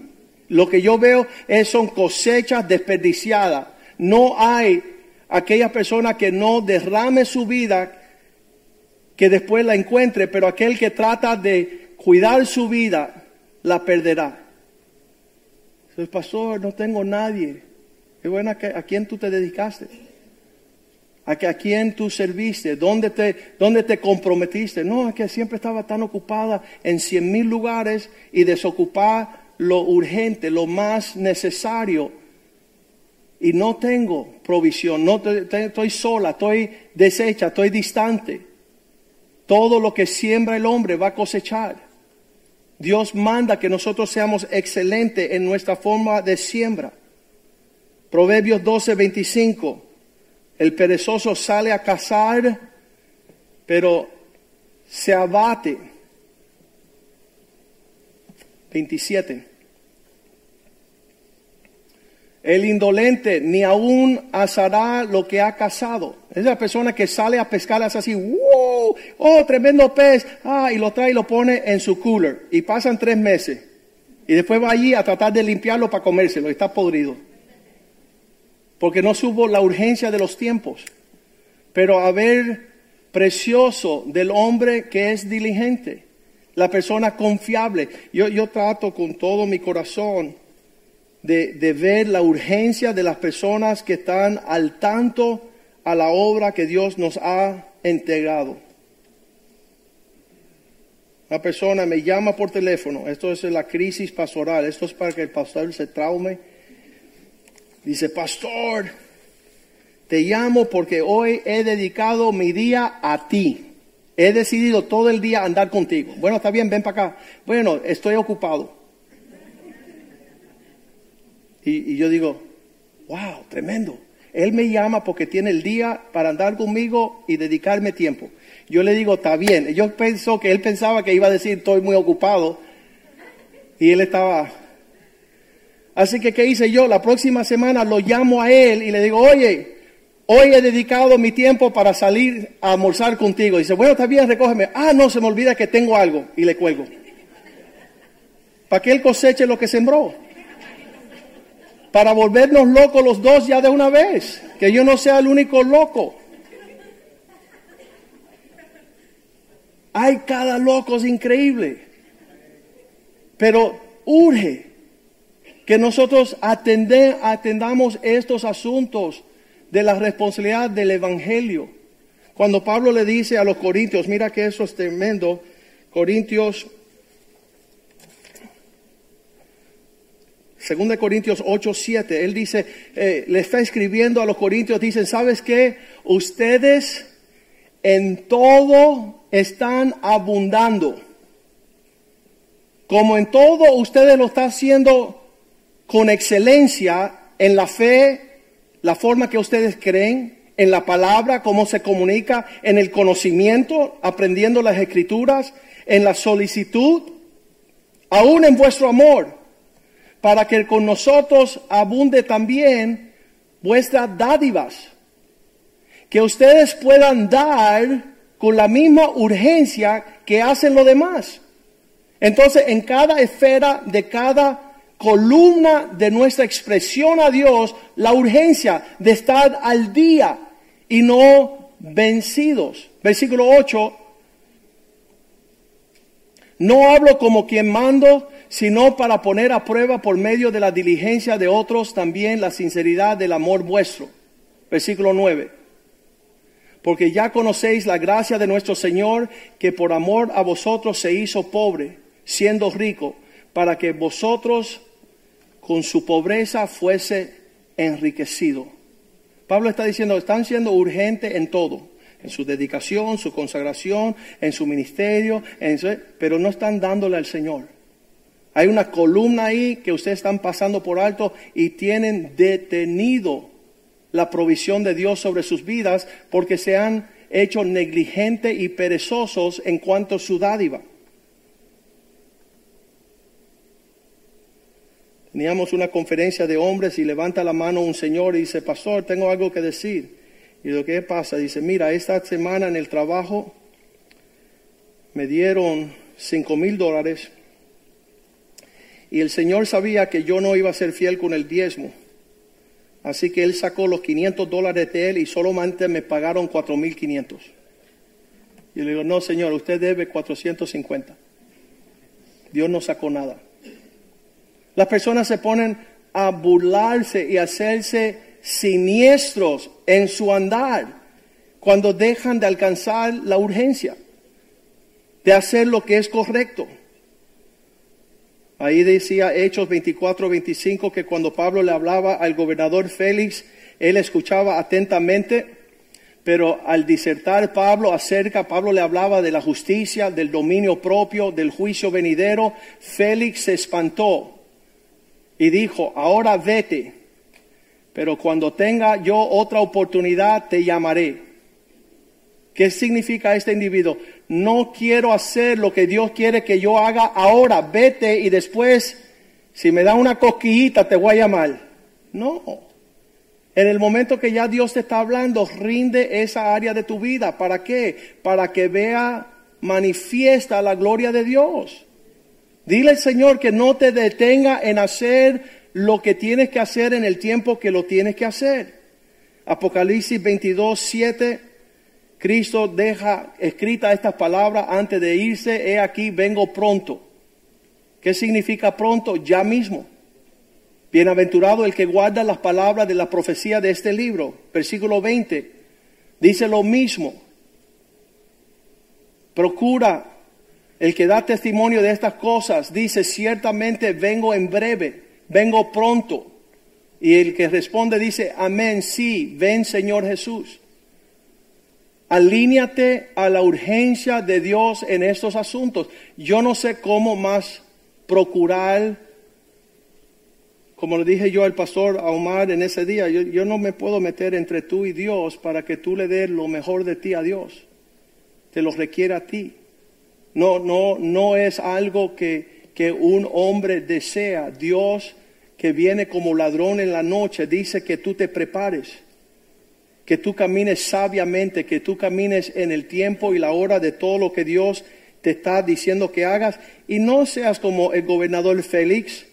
Lo que yo veo es, son cosechas desperdiciadas. No hay aquella persona que no derrame su vida, que después la encuentre, pero aquel que trata de cuidar su vida, la perderá. Pastor, no tengo nadie. Qué bueno, ¿a quién tú te dedicaste? ¿A, a quién tú serviste? ¿Dónde te, ¿Dónde te comprometiste? No, es que siempre estaba tan ocupada en cien mil lugares y desocupar lo urgente, lo más necesario y no tengo provisión, no estoy sola, estoy deshecha, estoy distante. Todo lo que siembra el hombre va a cosechar. Dios manda que nosotros seamos excelentes en nuestra forma de siembra. Proverbios 12, 25. El perezoso sale a cazar, pero se abate. 27. El indolente ni aún asará lo que ha cazado. Es la persona que sale a pescar es así, wow, oh, tremendo pez, ah, y lo trae y lo pone en su cooler. Y pasan tres meses. Y después va allí a tratar de limpiarlo para comérselo, está podrido. Porque no supo la urgencia de los tiempos. Pero a ver, precioso del hombre que es diligente, la persona confiable. Yo, yo trato con todo mi corazón de, ver la urgencia de las personas que están al tanto a la obra que Dios nos ha entregado. Una persona me llama por teléfono, esto es la crisis pastoral, esto es para que el pastor se traume. Dice, pastor, te llamo porque hoy he dedicado mi día a ti. He decidido todo el día andar contigo. Bueno, está bien, ven para acá. Bueno, estoy ocupado. Y, yo digo, wow, tremendo. Él me llama porque tiene el día para andar conmigo y dedicarme tiempo. Yo le digo, está bien. Yo pensó que él pensaba que iba a decir, estoy muy ocupado. Y él estaba. Así que, ¿qué hice yo? La próxima semana lo llamo a él y le digo, oye, hoy he dedicado mi tiempo para salir a almorzar contigo. Y dice, bueno, está bien, recógeme. Ah, no, se me olvida que tengo algo. Y le cuelgo. Para que él coseche lo que sembró para volvernos locos los dos ya de una vez, que yo no sea el único loco. Hay cada loco, es increíble. Pero urge que nosotros atendamos estos asuntos de la responsabilidad del Evangelio. Cuando Pablo le dice a los corintios, mira que eso es tremendo, Corintios Según Corintios 8, 7, él dice, eh, le está escribiendo a los corintios, dicen, ¿sabes qué? Ustedes en todo están abundando. Como en todo ustedes lo están haciendo con excelencia en la fe, la forma que ustedes creen, en la palabra, cómo se comunica, en el conocimiento, aprendiendo las escrituras, en la solicitud, aún en vuestro amor para que con nosotros abunde también vuestras dádivas. Que ustedes puedan dar con la misma urgencia que hacen los demás. Entonces, en cada esfera de cada columna de nuestra expresión a Dios, la urgencia de estar al día y no vencidos. Versículo 8. No hablo como quien mando, sino para poner a prueba por medio de la diligencia de otros también la sinceridad del amor vuestro. Versículo 9. Porque ya conocéis la gracia de nuestro Señor, que por amor a vosotros se hizo pobre, siendo rico, para que vosotros con su pobreza fuese enriquecido. Pablo está diciendo, están siendo urgentes en todo, en su dedicación, su consagración, en su ministerio, pero no están dándole al Señor. Hay una columna ahí que ustedes están pasando por alto y tienen detenido la provisión de Dios sobre sus vidas porque se han hecho negligentes y perezosos en cuanto a su dádiva. Teníamos una conferencia de hombres y levanta la mano un señor y dice, pastor, tengo algo que decir. Y lo que pasa, dice, mira, esta semana en el trabajo me dieron cinco mil dólares y el Señor sabía que yo no iba a ser fiel con el diezmo. Así que Él sacó los 500 dólares de Él y solamente me pagaron 4.500. Y le digo, no, Señor, usted debe 450. Dios no sacó nada. Las personas se ponen a burlarse y a hacerse siniestros en su andar cuando dejan de alcanzar la urgencia de hacer lo que es correcto. Ahí decía Hechos 24, 25 que cuando Pablo le hablaba al gobernador Félix, él escuchaba atentamente, pero al disertar Pablo acerca, Pablo le hablaba de la justicia, del dominio propio, del juicio venidero, Félix se espantó y dijo, ahora vete, pero cuando tenga yo otra oportunidad te llamaré. ¿Qué significa este individuo? No quiero hacer lo que Dios quiere que yo haga ahora. Vete y después, si me da una cosquillita, te voy a llamar. No. En el momento que ya Dios te está hablando, rinde esa área de tu vida. ¿Para qué? Para que vea, manifiesta la gloria de Dios. Dile al Señor que no te detenga en hacer lo que tienes que hacer en el tiempo que lo tienes que hacer. Apocalipsis 22, 7 Cristo deja escrita estas palabras antes de irse, he aquí, vengo pronto. ¿Qué significa pronto? Ya mismo. Bienaventurado el que guarda las palabras de la profecía de este libro. Versículo 20. Dice lo mismo. Procura el que da testimonio de estas cosas. Dice, ciertamente vengo en breve, vengo pronto. Y el que responde dice, amén, sí, ven Señor Jesús. Alíñate a la urgencia de Dios en estos asuntos. Yo no sé cómo más procurar, como le dije yo al pastor Omar en ese día, yo, no me puedo meter entre tú y Dios para que tú le des lo mejor de ti a Dios. Te lo requiere a ti. No, no, no es algo que, que un hombre desea. Dios que viene como ladrón en la noche dice que tú te prepares que tú camines sabiamente, que tú camines en el tiempo y la hora de todo lo que Dios te está diciendo que hagas y no seas como el gobernador Félix.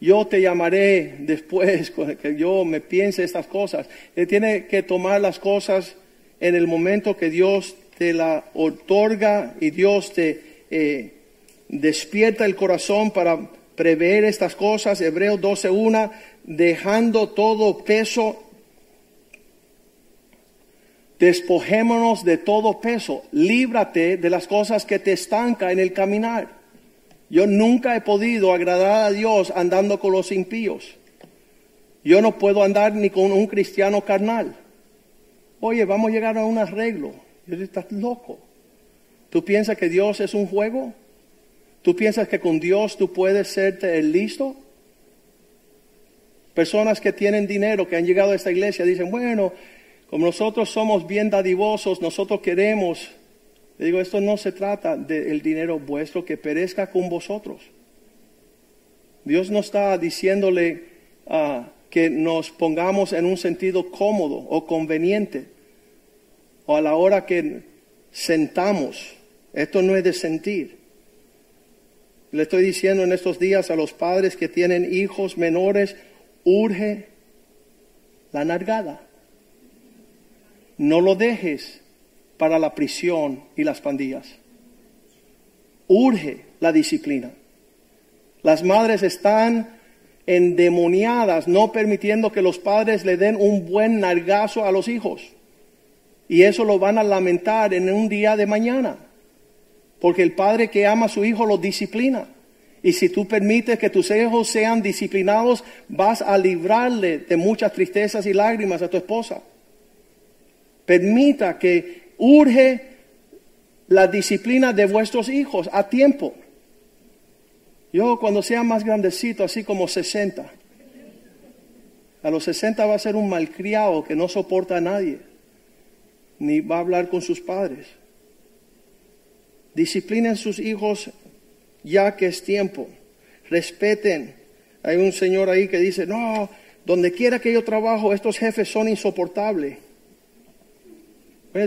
Yo te llamaré después, que yo me piense estas cosas. Él tiene que tomar las cosas en el momento que Dios te la otorga y Dios te eh, despierta el corazón para prever estas cosas. Hebreos 12.1, dejando todo peso Despojémonos de todo peso, líbrate de las cosas que te estancan en el caminar. Yo nunca he podido agradar a Dios andando con los impíos. Yo no puedo andar ni con un cristiano carnal. Oye, vamos a llegar a un arreglo. Estás loco. ¿Tú piensas que Dios es un juego? ¿Tú piensas que con Dios tú puedes serte el listo? Personas que tienen dinero, que han llegado a esta iglesia, dicen, bueno, como nosotros somos bien dadivosos, nosotros queremos, le digo, esto no se trata del dinero vuestro que perezca con vosotros. Dios no está diciéndole ah, que nos pongamos en un sentido cómodo o conveniente o a la hora que sentamos. Esto no es de sentir. Le estoy diciendo en estos días a los padres que tienen hijos menores, urge la nargada. No lo dejes para la prisión y las pandillas. Urge la disciplina. Las madres están endemoniadas, no permitiendo que los padres le den un buen nargazo a los hijos. Y eso lo van a lamentar en un día de mañana. Porque el padre que ama a su hijo lo disciplina. Y si tú permites que tus hijos sean disciplinados, vas a librarle de muchas tristezas y lágrimas a tu esposa. Permita que urge la disciplina de vuestros hijos a tiempo. Yo cuando sea más grandecito, así como 60, a los 60 va a ser un malcriado que no soporta a nadie, ni va a hablar con sus padres. Disciplinen sus hijos ya que es tiempo. Respeten. Hay un señor ahí que dice, no, donde quiera que yo trabajo, estos jefes son insoportables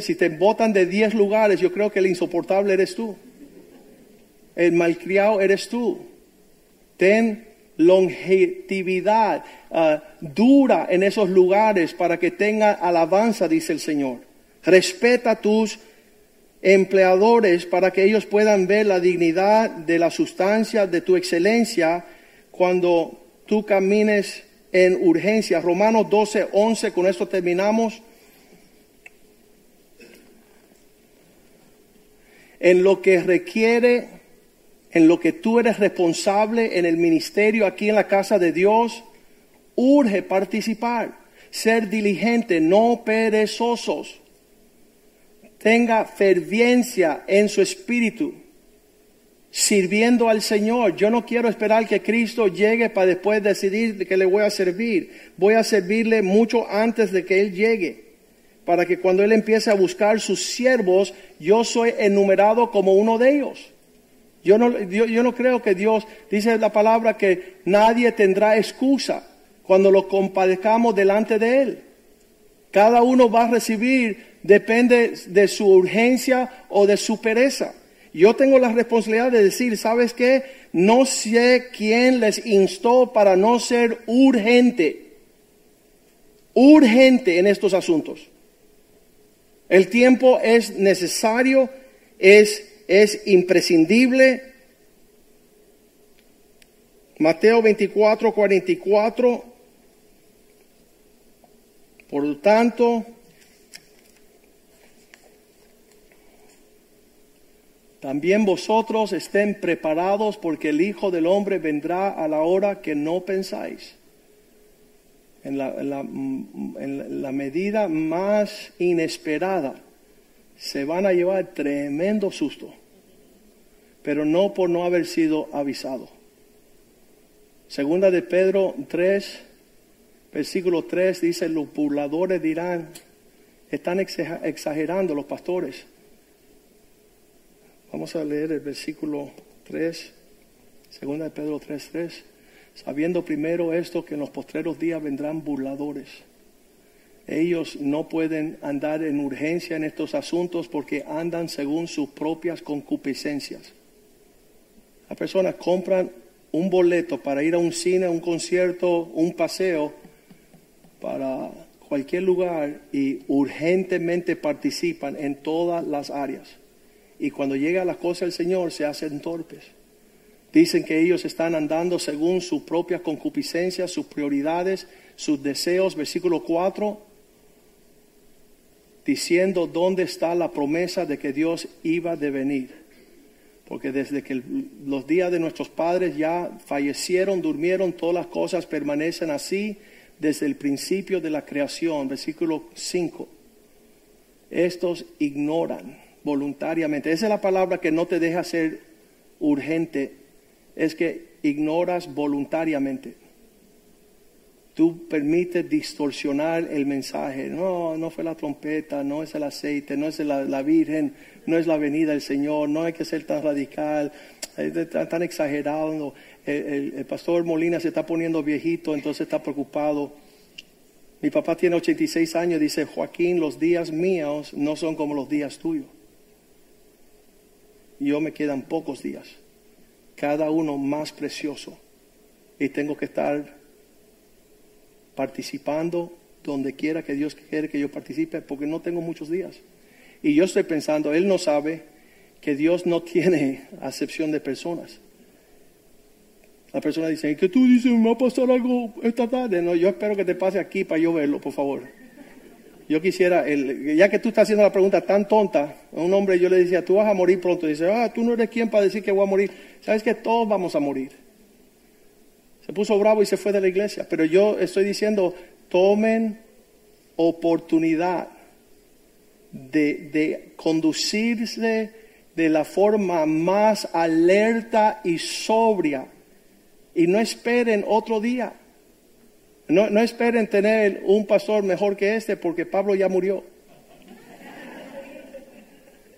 si te botan de 10 lugares, yo creo que el insoportable eres tú. El malcriado eres tú. Ten longevidad ah, dura en esos lugares para que tenga alabanza, dice el Señor. Respeta a tus empleadores para que ellos puedan ver la dignidad de la sustancia de tu excelencia cuando tú camines en urgencia. Romanos 12, 11, con esto terminamos. En lo que requiere, en lo que tú eres responsable en el ministerio aquí en la casa de Dios, urge participar, ser diligente, no perezosos. Tenga ferviencia en su espíritu. sirviendo al Señor. Yo no quiero esperar que Cristo llegue para después decidir que le voy a servir. Voy a servirle mucho antes de que Él llegue. Para que cuando Él empiece a buscar sus siervos, yo soy enumerado como uno de ellos. Yo no, yo, yo no creo que Dios, dice la palabra, que nadie tendrá excusa cuando lo compadezcamos delante de Él. Cada uno va a recibir, depende de su urgencia o de su pereza. Yo tengo la responsabilidad de decir, ¿sabes qué? No sé quién les instó para no ser urgente, urgente en estos asuntos. El tiempo es necesario, es, es imprescindible. Mateo 24, 44. Por lo tanto, También vosotros estén preparados porque el Hijo del Hombre vendrá a la hora que no pensáis. En la, medida más inesperada se van a llevar tremendo susto, pero no por no haber sido avisado. Segunda de Pedro 3, versículo 3 dice, los burladores dirán, están exagerando los pastores Vamos a leer el versículo 3, segunda de Pedro 3, 3. Sabiendo primero esto que en los postreros días vendrán burladores. Ellos no pueden andar en urgencia en estos asuntos porque andan según sus propias concupiscencias. Las personas compran un boleto para ir a un cine, un concierto, un paseo, para cualquier lugar y urgentemente participan en todas las áreas y cuando llega la cosa del Señor se hacen torpes. Dicen que ellos están andando según sus propias concupiscencias, sus prioridades, sus deseos. Versículo 4, diciendo dónde está la promesa de que Dios iba de venir. Porque desde que los días de nuestros padres ya fallecieron, durmieron, todas las cosas permanecen así desde el principio de la creación. Versículo 5. Estos ignoran voluntariamente. Esa es la palabra que no te deja ser urgente, es que ignoras voluntariamente. Tú permites distorsionar el mensaje. No, no fue la trompeta, no es el aceite, no es la, Virgen, no es la venida del Señor, no hay que ser tan radical, tan, exagerado. el pastor Molina se está poniendo viejito, entonces está preocupado. Mi papá tiene 86 años, dice, Joaquín, los días míos no son como los días tuyos yo me quedan pocos días, cada uno más precioso, y tengo que estar participando donde quiera que Dios quiere que yo participe, porque no tengo muchos días. Y yo estoy pensando, Él no sabe que Dios no tiene acepción de personas. La persona dice, ¿y qué tú dices? ¿Me va a pasar algo esta tarde? No, yo espero que te pase aquí para yo verlo, por favor. Yo quisiera, el, ya que tú estás haciendo la pregunta tan tonta, a un hombre yo le decía, tú vas a morir pronto. dice, ah, tú no eres quien para decir que voy a morir. Sabes que todos vamos a morir. Se puso bravo y se fue de la iglesia. Pero yo estoy diciendo, tomen oportunidad de, de conducirse de la forma más alerta y sobria. Y no esperen otro día. No, esperen tener un pastor mejor que este porque Pablo ya murió.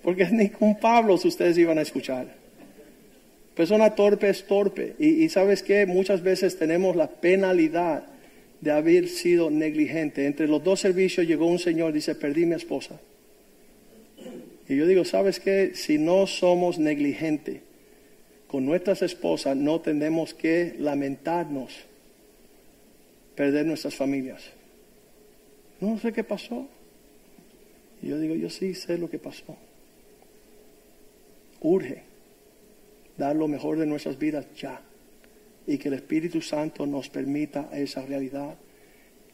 Porque ni con Pablo ustedes iban a escuchar. Persona torpe es torpe. Y, sabes que muchas veces tenemos la penalidad de haber sido negligente. Entre los dos servicios llegó un señor, dice, perdí mi esposa. Y yo digo, ¿sabes qué? Si no somos negligentes con nuestras esposas, no tenemos que lamentarnos perder nuestras familias. No sé qué pasó. Y yo digo, yo sí sé lo que pasó. Urge dar lo mejor de nuestras vidas ya. Y que el Espíritu Santo nos permita esa realidad.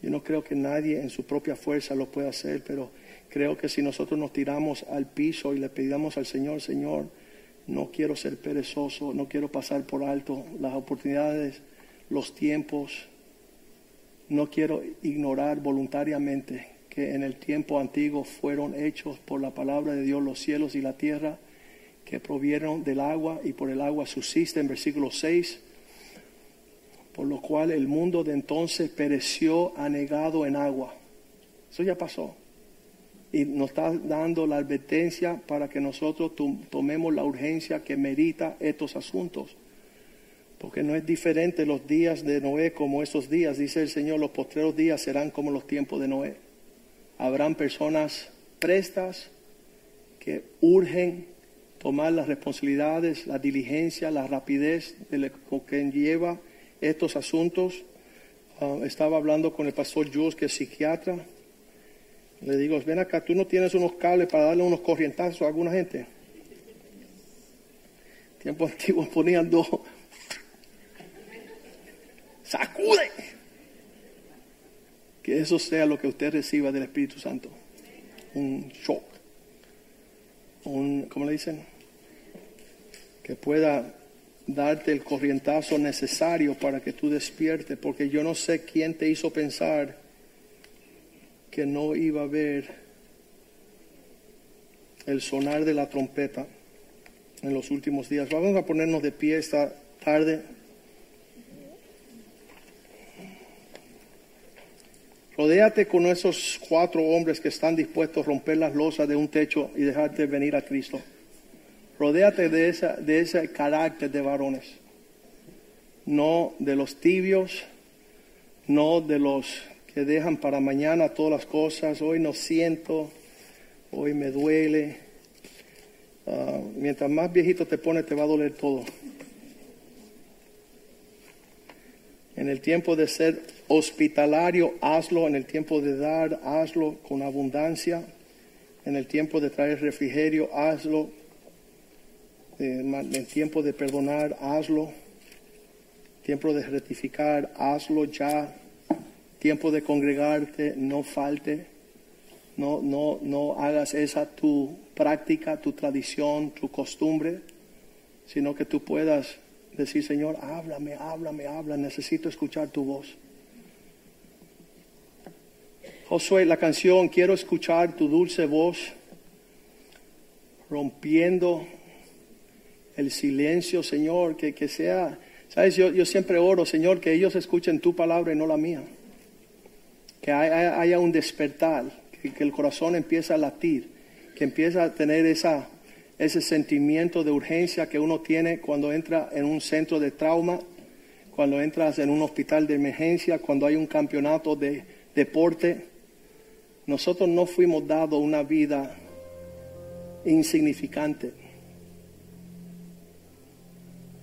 Yo no creo que nadie en su propia fuerza lo pueda hacer, pero creo que si nosotros nos tiramos al piso y le pedimos al Señor, Señor, no quiero ser perezoso, no quiero pasar por alto las oportunidades, los tiempos, no quiero ignorar voluntariamente que en el tiempo antiguo fueron hechos por la palabra de Dios los cielos y la tierra, que provieron del agua y por el agua subsiste en versículo 6, por lo cual el mundo de entonces pereció anegado en agua. Eso ya pasó. Y nos está dando la advertencia para que nosotros tomemos la urgencia que merita estos asuntos. Porque no es diferente los días de Noé como estos días. Dice el Señor, los postreros días serán como los tiempos de Noé. Habrán personas prestas que urgen tomar las responsabilidades, la diligencia, la rapidez de lo que lleva estos asuntos. Ah, estaba hablando con el pastor Jules, que es psiquiatra. Le digo, ven acá, tú no tienes unos cables para darle unos corrientazos a alguna gente. Tiempo antiguo ponían dos. Sacude. Que eso sea lo que usted reciba del Espíritu Santo. Un shock. Un, ¿cómo le dicen? que pueda darte el corrientazo necesario para que tú despiertes, porque yo no sé quién te hizo pensar que no iba a ver el sonar de la trompeta en los últimos días. Vamos a ponernos de pie esta tarde. Rodéate con esos cuatro hombres que están dispuestos a romper las losas de un techo y dejarte venir a Cristo. Rodéate de, esa, de ese carácter de varones, no de los tibios, no de los que dejan para mañana todas las cosas. Hoy no siento, hoy me duele. Ah, mientras más viejito te pones, te va a doler todo. En el tiempo de ser hospitalario, hazlo. En el tiempo de dar, hazlo con abundancia. En el tiempo de traer refrigerio, hazlo en tiempo de perdonar, hazlo. Tiempo de rectificar, hazlo ya. Tiempo de congregarte, no falte. No, no, no hagas esa tu práctica, tu tradición, tu costumbre, sino que tú puedas decir, Señor, háblame, háblame, habla, necesito escuchar tu voz. Josué, la canción, quiero escuchar tu dulce voz, rompiendo el silencio, Señor, que, que sea, sabes, yo, yo, siempre oro, Señor, que ellos escuchen tu palabra y no la mía. Que haya, un despertar, que, que, el corazón empiece a latir, que empiece a tener esa, ese sentimiento de urgencia que uno tiene cuando entra en un centro de trauma, cuando entras en un hospital de emergencia, cuando hay un campeonato de deporte. Nosotros no fuimos dados una vida insignificante.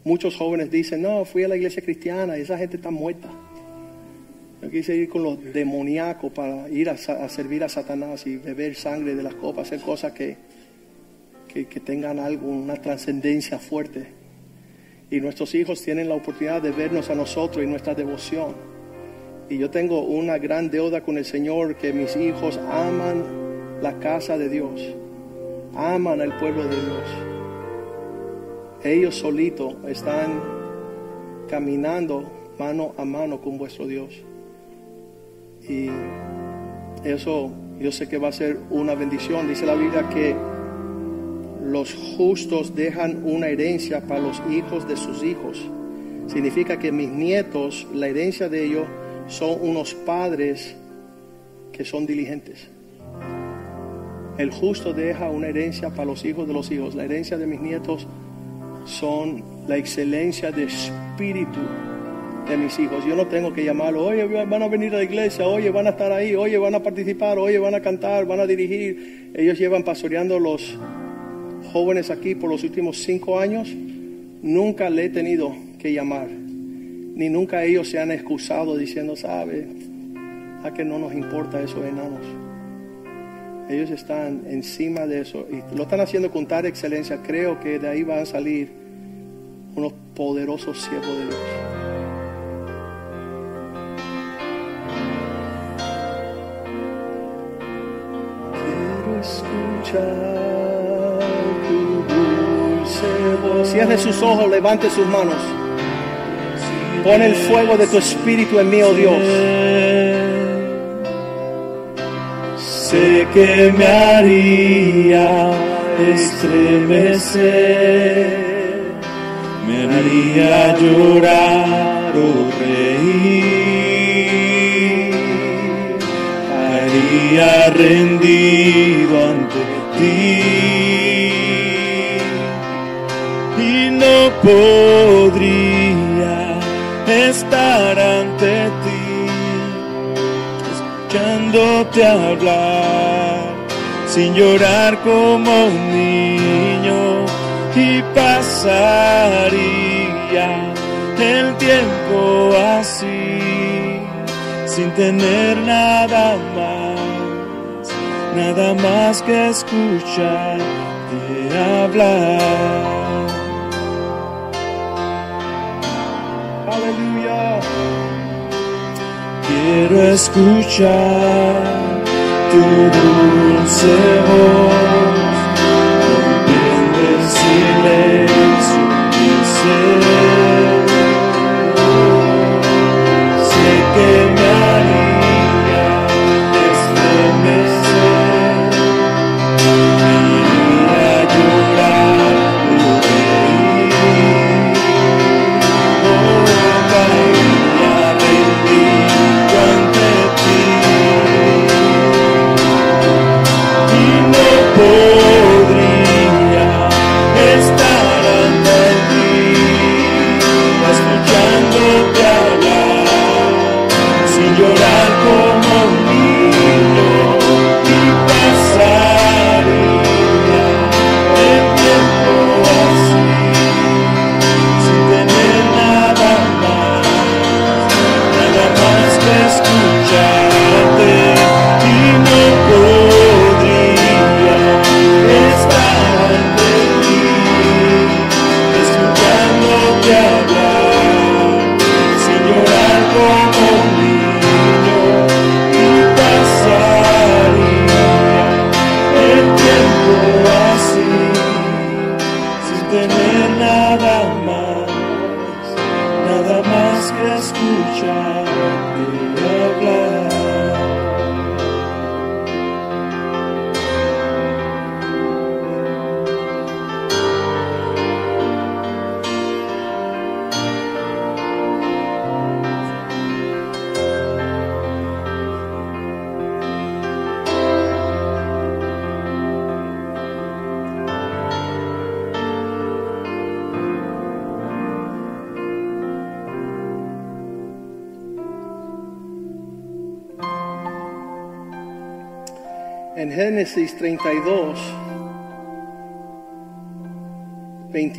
Muchos jóvenes dicen, no, fui a la iglesia cristiana y esa gente está muerta. Yo quise ir con los demoníacos para ir a, servir a Satanás y beber sangre de las copas, hacer cosas que, que, que tengan algo, una trascendencia fuerte. Y nuestros hijos tienen la oportunidad de vernos a nosotros y nuestra devoción. Y yo tengo una gran deuda con el Señor que mis hijos aman la casa de Dios, aman al pueblo de Dios ellos solitos están caminando mano a mano con vuestro Dios. Y eso yo sé que va a ser una bendición. Dice la Biblia que los justos dejan una herencia para los hijos de sus hijos. Significa que mis nietos, la herencia de ellos, son unos padres que son diligentes. El justo deja una herencia para los hijos de los hijos. La herencia de mis nietos son la excelencia de espíritu de mis hijos. Yo no tengo que llamarlo, oye, van a venir a la iglesia, oye, van a estar ahí, oye, van a participar, oye, van a cantar, van a dirigir. Ellos llevan pastoreando los jóvenes aquí por los últimos cinco años. Nunca le he tenido que llamar, ni nunca ellos se han excusado diciendo, sabe, a que no nos importa eso, enanos. Ellos están encima de eso y lo están haciendo con tal excelencia. Creo que de ahí van a salir unos poderosos siervos de Dios. Quiero escuchar tu dulce voz. Cierre sus ojos, levante sus manos. Pon el fuego de tu espíritu en mí, oh Dios. Sé que me haría estremecer, me haría llorar o reír, haría rendido ante ti. Y no podría escuchándote hablar sin llorar como un niño y pasaría el tiempo así sin tener nada más, nada más que escucharte hablar. Aleluya. Quiero escuchar tu dulce voz, rompiendo el silencio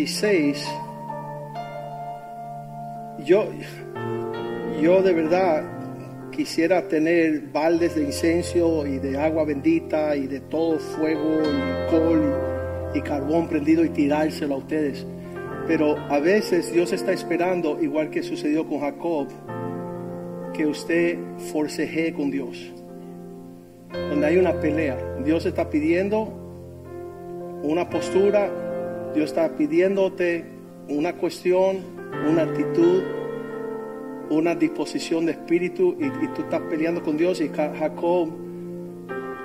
26, yo, yo de verdad quisiera tener baldes de incenso y de agua bendita y de todo fuego y alcohol y, y carbón prendido y tirárselo a ustedes. Pero a veces Dios está esperando, igual que sucedió con Jacob, que usted forcejee con Dios donde hay una pelea. Dios está pidiendo una postura, Dios está pidiéndote una cuestión, una actitud, una disposición de espíritu y, tú estás peleando con Dios y Jacob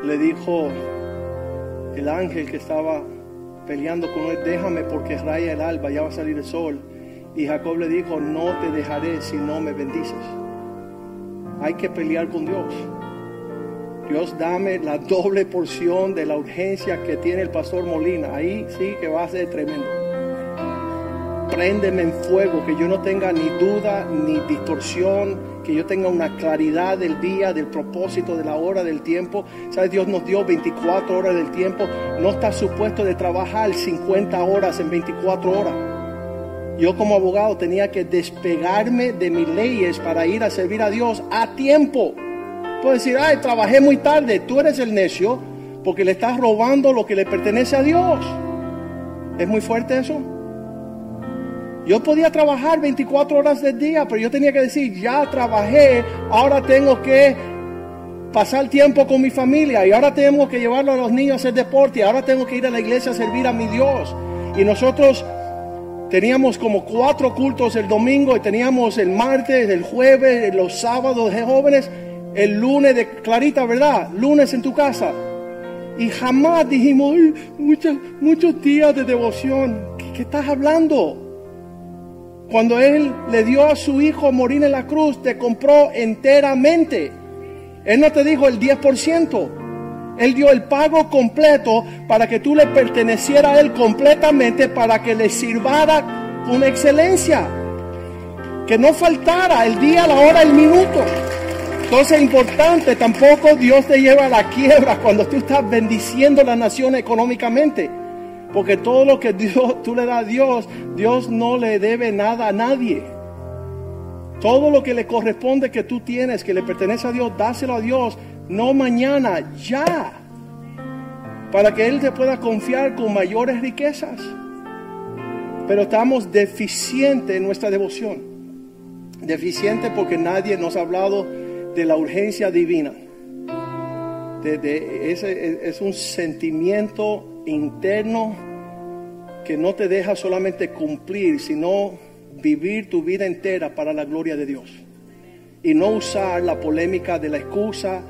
le dijo el ángel que estaba peleando con él, déjame porque raya el alba, ya va a salir el sol. Y Jacob le dijo, no te dejaré si no me bendices. Hay que pelear con Dios. Dios dame la doble porción de la urgencia que tiene el pastor Molina. Ahí sí que va a ser tremendo. Préndeme en fuego, que yo no tenga ni duda ni distorsión, que yo tenga una claridad del día, del propósito, de la hora, del tiempo. ¿Sabes? Dios nos dio 24 horas del tiempo. No está supuesto de trabajar 50 horas en 24 horas. Yo como abogado tenía que despegarme de mis leyes para ir a servir a Dios a tiempo. Puedes decir, ay, trabajé muy tarde. Tú eres el necio porque le estás robando lo que le pertenece a Dios. ¿Es muy fuerte eso? Yo podía trabajar 24 horas del día, pero yo tenía que decir, ya trabajé, ahora tengo que pasar tiempo con mi familia y ahora tengo que llevarlo a los niños a hacer deporte y ahora tengo que ir a la iglesia a servir a mi Dios. Y nosotros teníamos como cuatro cultos el domingo y teníamos el martes, el jueves, los sábados jóvenes, el lunes de Clarita, ¿verdad? Lunes en tu casa. Y jamás dijimos, "Ay, muchos, muchos días de devoción. ¿Qué, qué estás hablando? Cuando Él le dio a su hijo morir en la cruz, te compró enteramente. Él no te dijo el 10%. Él dio el pago completo para que tú le perteneciera a Él completamente, para que le sirvara con excelencia. Que no faltara el día, la hora, el minuto. Entonces es importante, tampoco Dios te lleva a la quiebra cuando tú estás bendiciendo la nación económicamente. Porque todo lo que Dios, tú le das a Dios, Dios no le debe nada a nadie. Todo lo que le corresponde que tú tienes, que le pertenece a Dios, dáselo a Dios. No mañana, ya. Para que Él te pueda confiar con mayores riquezas. Pero estamos deficientes en nuestra devoción. Deficiente porque nadie nos ha hablado de la urgencia divina. Es un sentimiento interno que no te deja solamente cumplir, sino vivir tu vida entera para la gloria de Dios. Y no usar la polémica de la excusa,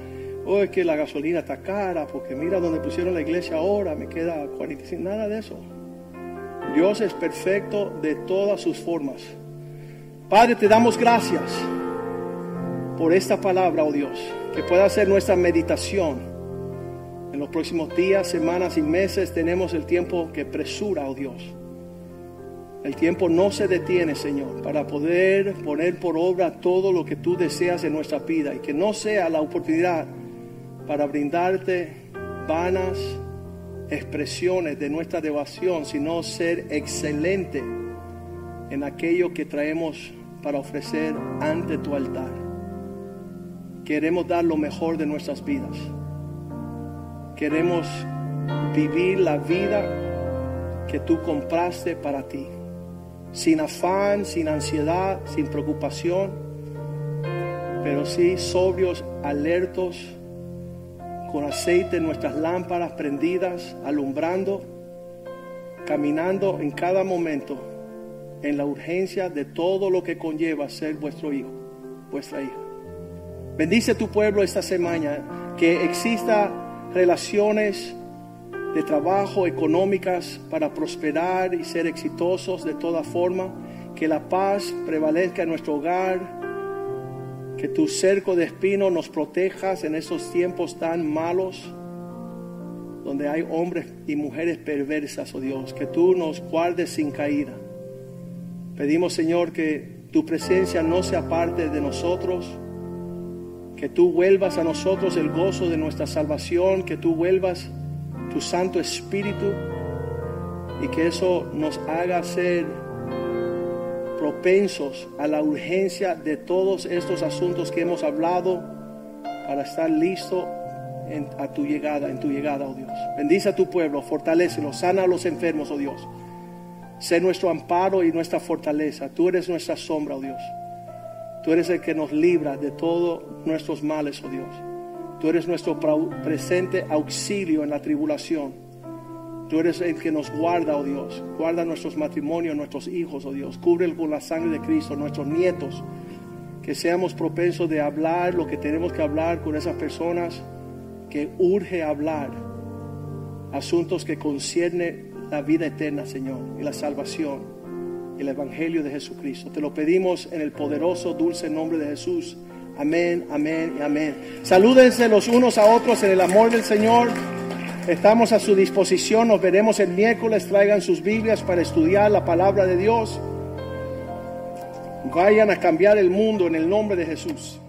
oh, es que la gasolina está cara, porque mira donde pusieron la iglesia ahora, me queda 45, nada de eso. Dios es perfecto de todas sus formas. Padre, te damos gracias por esta palabra, oh Dios, que pueda ser nuestra meditación. En los próximos días, semanas y meses tenemos el tiempo que presura, oh Dios. El tiempo no se detiene, Señor, para poder poner por obra todo lo que tú deseas en nuestra vida y que no sea la oportunidad para brindarte vanas expresiones de nuestra devoción, sino ser excelente en aquello que traemos para ofrecer ante tu altar. Queremos dar lo mejor de nuestras vidas. Queremos vivir la vida que tú compraste para ti. Sin afán, sin ansiedad, sin preocupación, pero sí sobrios, alertos, con aceite en nuestras lámparas prendidas, alumbrando, caminando en cada momento en la urgencia de todo lo que conlleva ser vuestro hijo, vuestra hija. Bendice tu pueblo esta semana, que exista relaciones de trabajo económicas para prosperar y ser exitosos de toda forma, que la paz prevalezca en nuestro hogar, que tu cerco de espino nos protejas en esos tiempos tan malos, donde hay hombres y mujeres perversas, oh Dios, que tú nos guardes sin caída. Pedimos, Señor, que tu presencia no se aparte de nosotros, que tú vuelvas a nosotros el gozo de nuestra salvación, que tú vuelvas tu Santo Espíritu y que eso nos haga ser propensos a la urgencia de todos estos asuntos que hemos hablado para estar listo en- a tu llegada, en tu llegada, oh Dios. Bendice a tu pueblo, fortalecelo, sana a los enfermos, oh Dios. Sé nuestro amparo y nuestra fortaleza. Tú eres nuestra sombra, oh Dios. Tú eres el que nos libra de todos nuestros males, oh Dios. Tú eres nuestro presente auxilio en la tribulación. Tú eres el que nos guarda, oh Dios. Guarda nuestros matrimonios, nuestros hijos, oh Dios. Cubre con la sangre de Cristo, nuestros nietos. Que seamos propensos de hablar lo que tenemos que hablar con esas personas que urge hablar. Asuntos que conciernen la vida eterna, Señor, y la salvación, el Evangelio de Jesucristo. Te lo pedimos en el poderoso, dulce nombre de Jesús. Amén, amén y amén. Salúdense los unos a otros en el amor del Señor. Estamos a su disposición. Nos veremos el miércoles. Traigan sus Biblias para estudiar la palabra de Dios. Vayan a cambiar el mundo en el nombre de Jesús.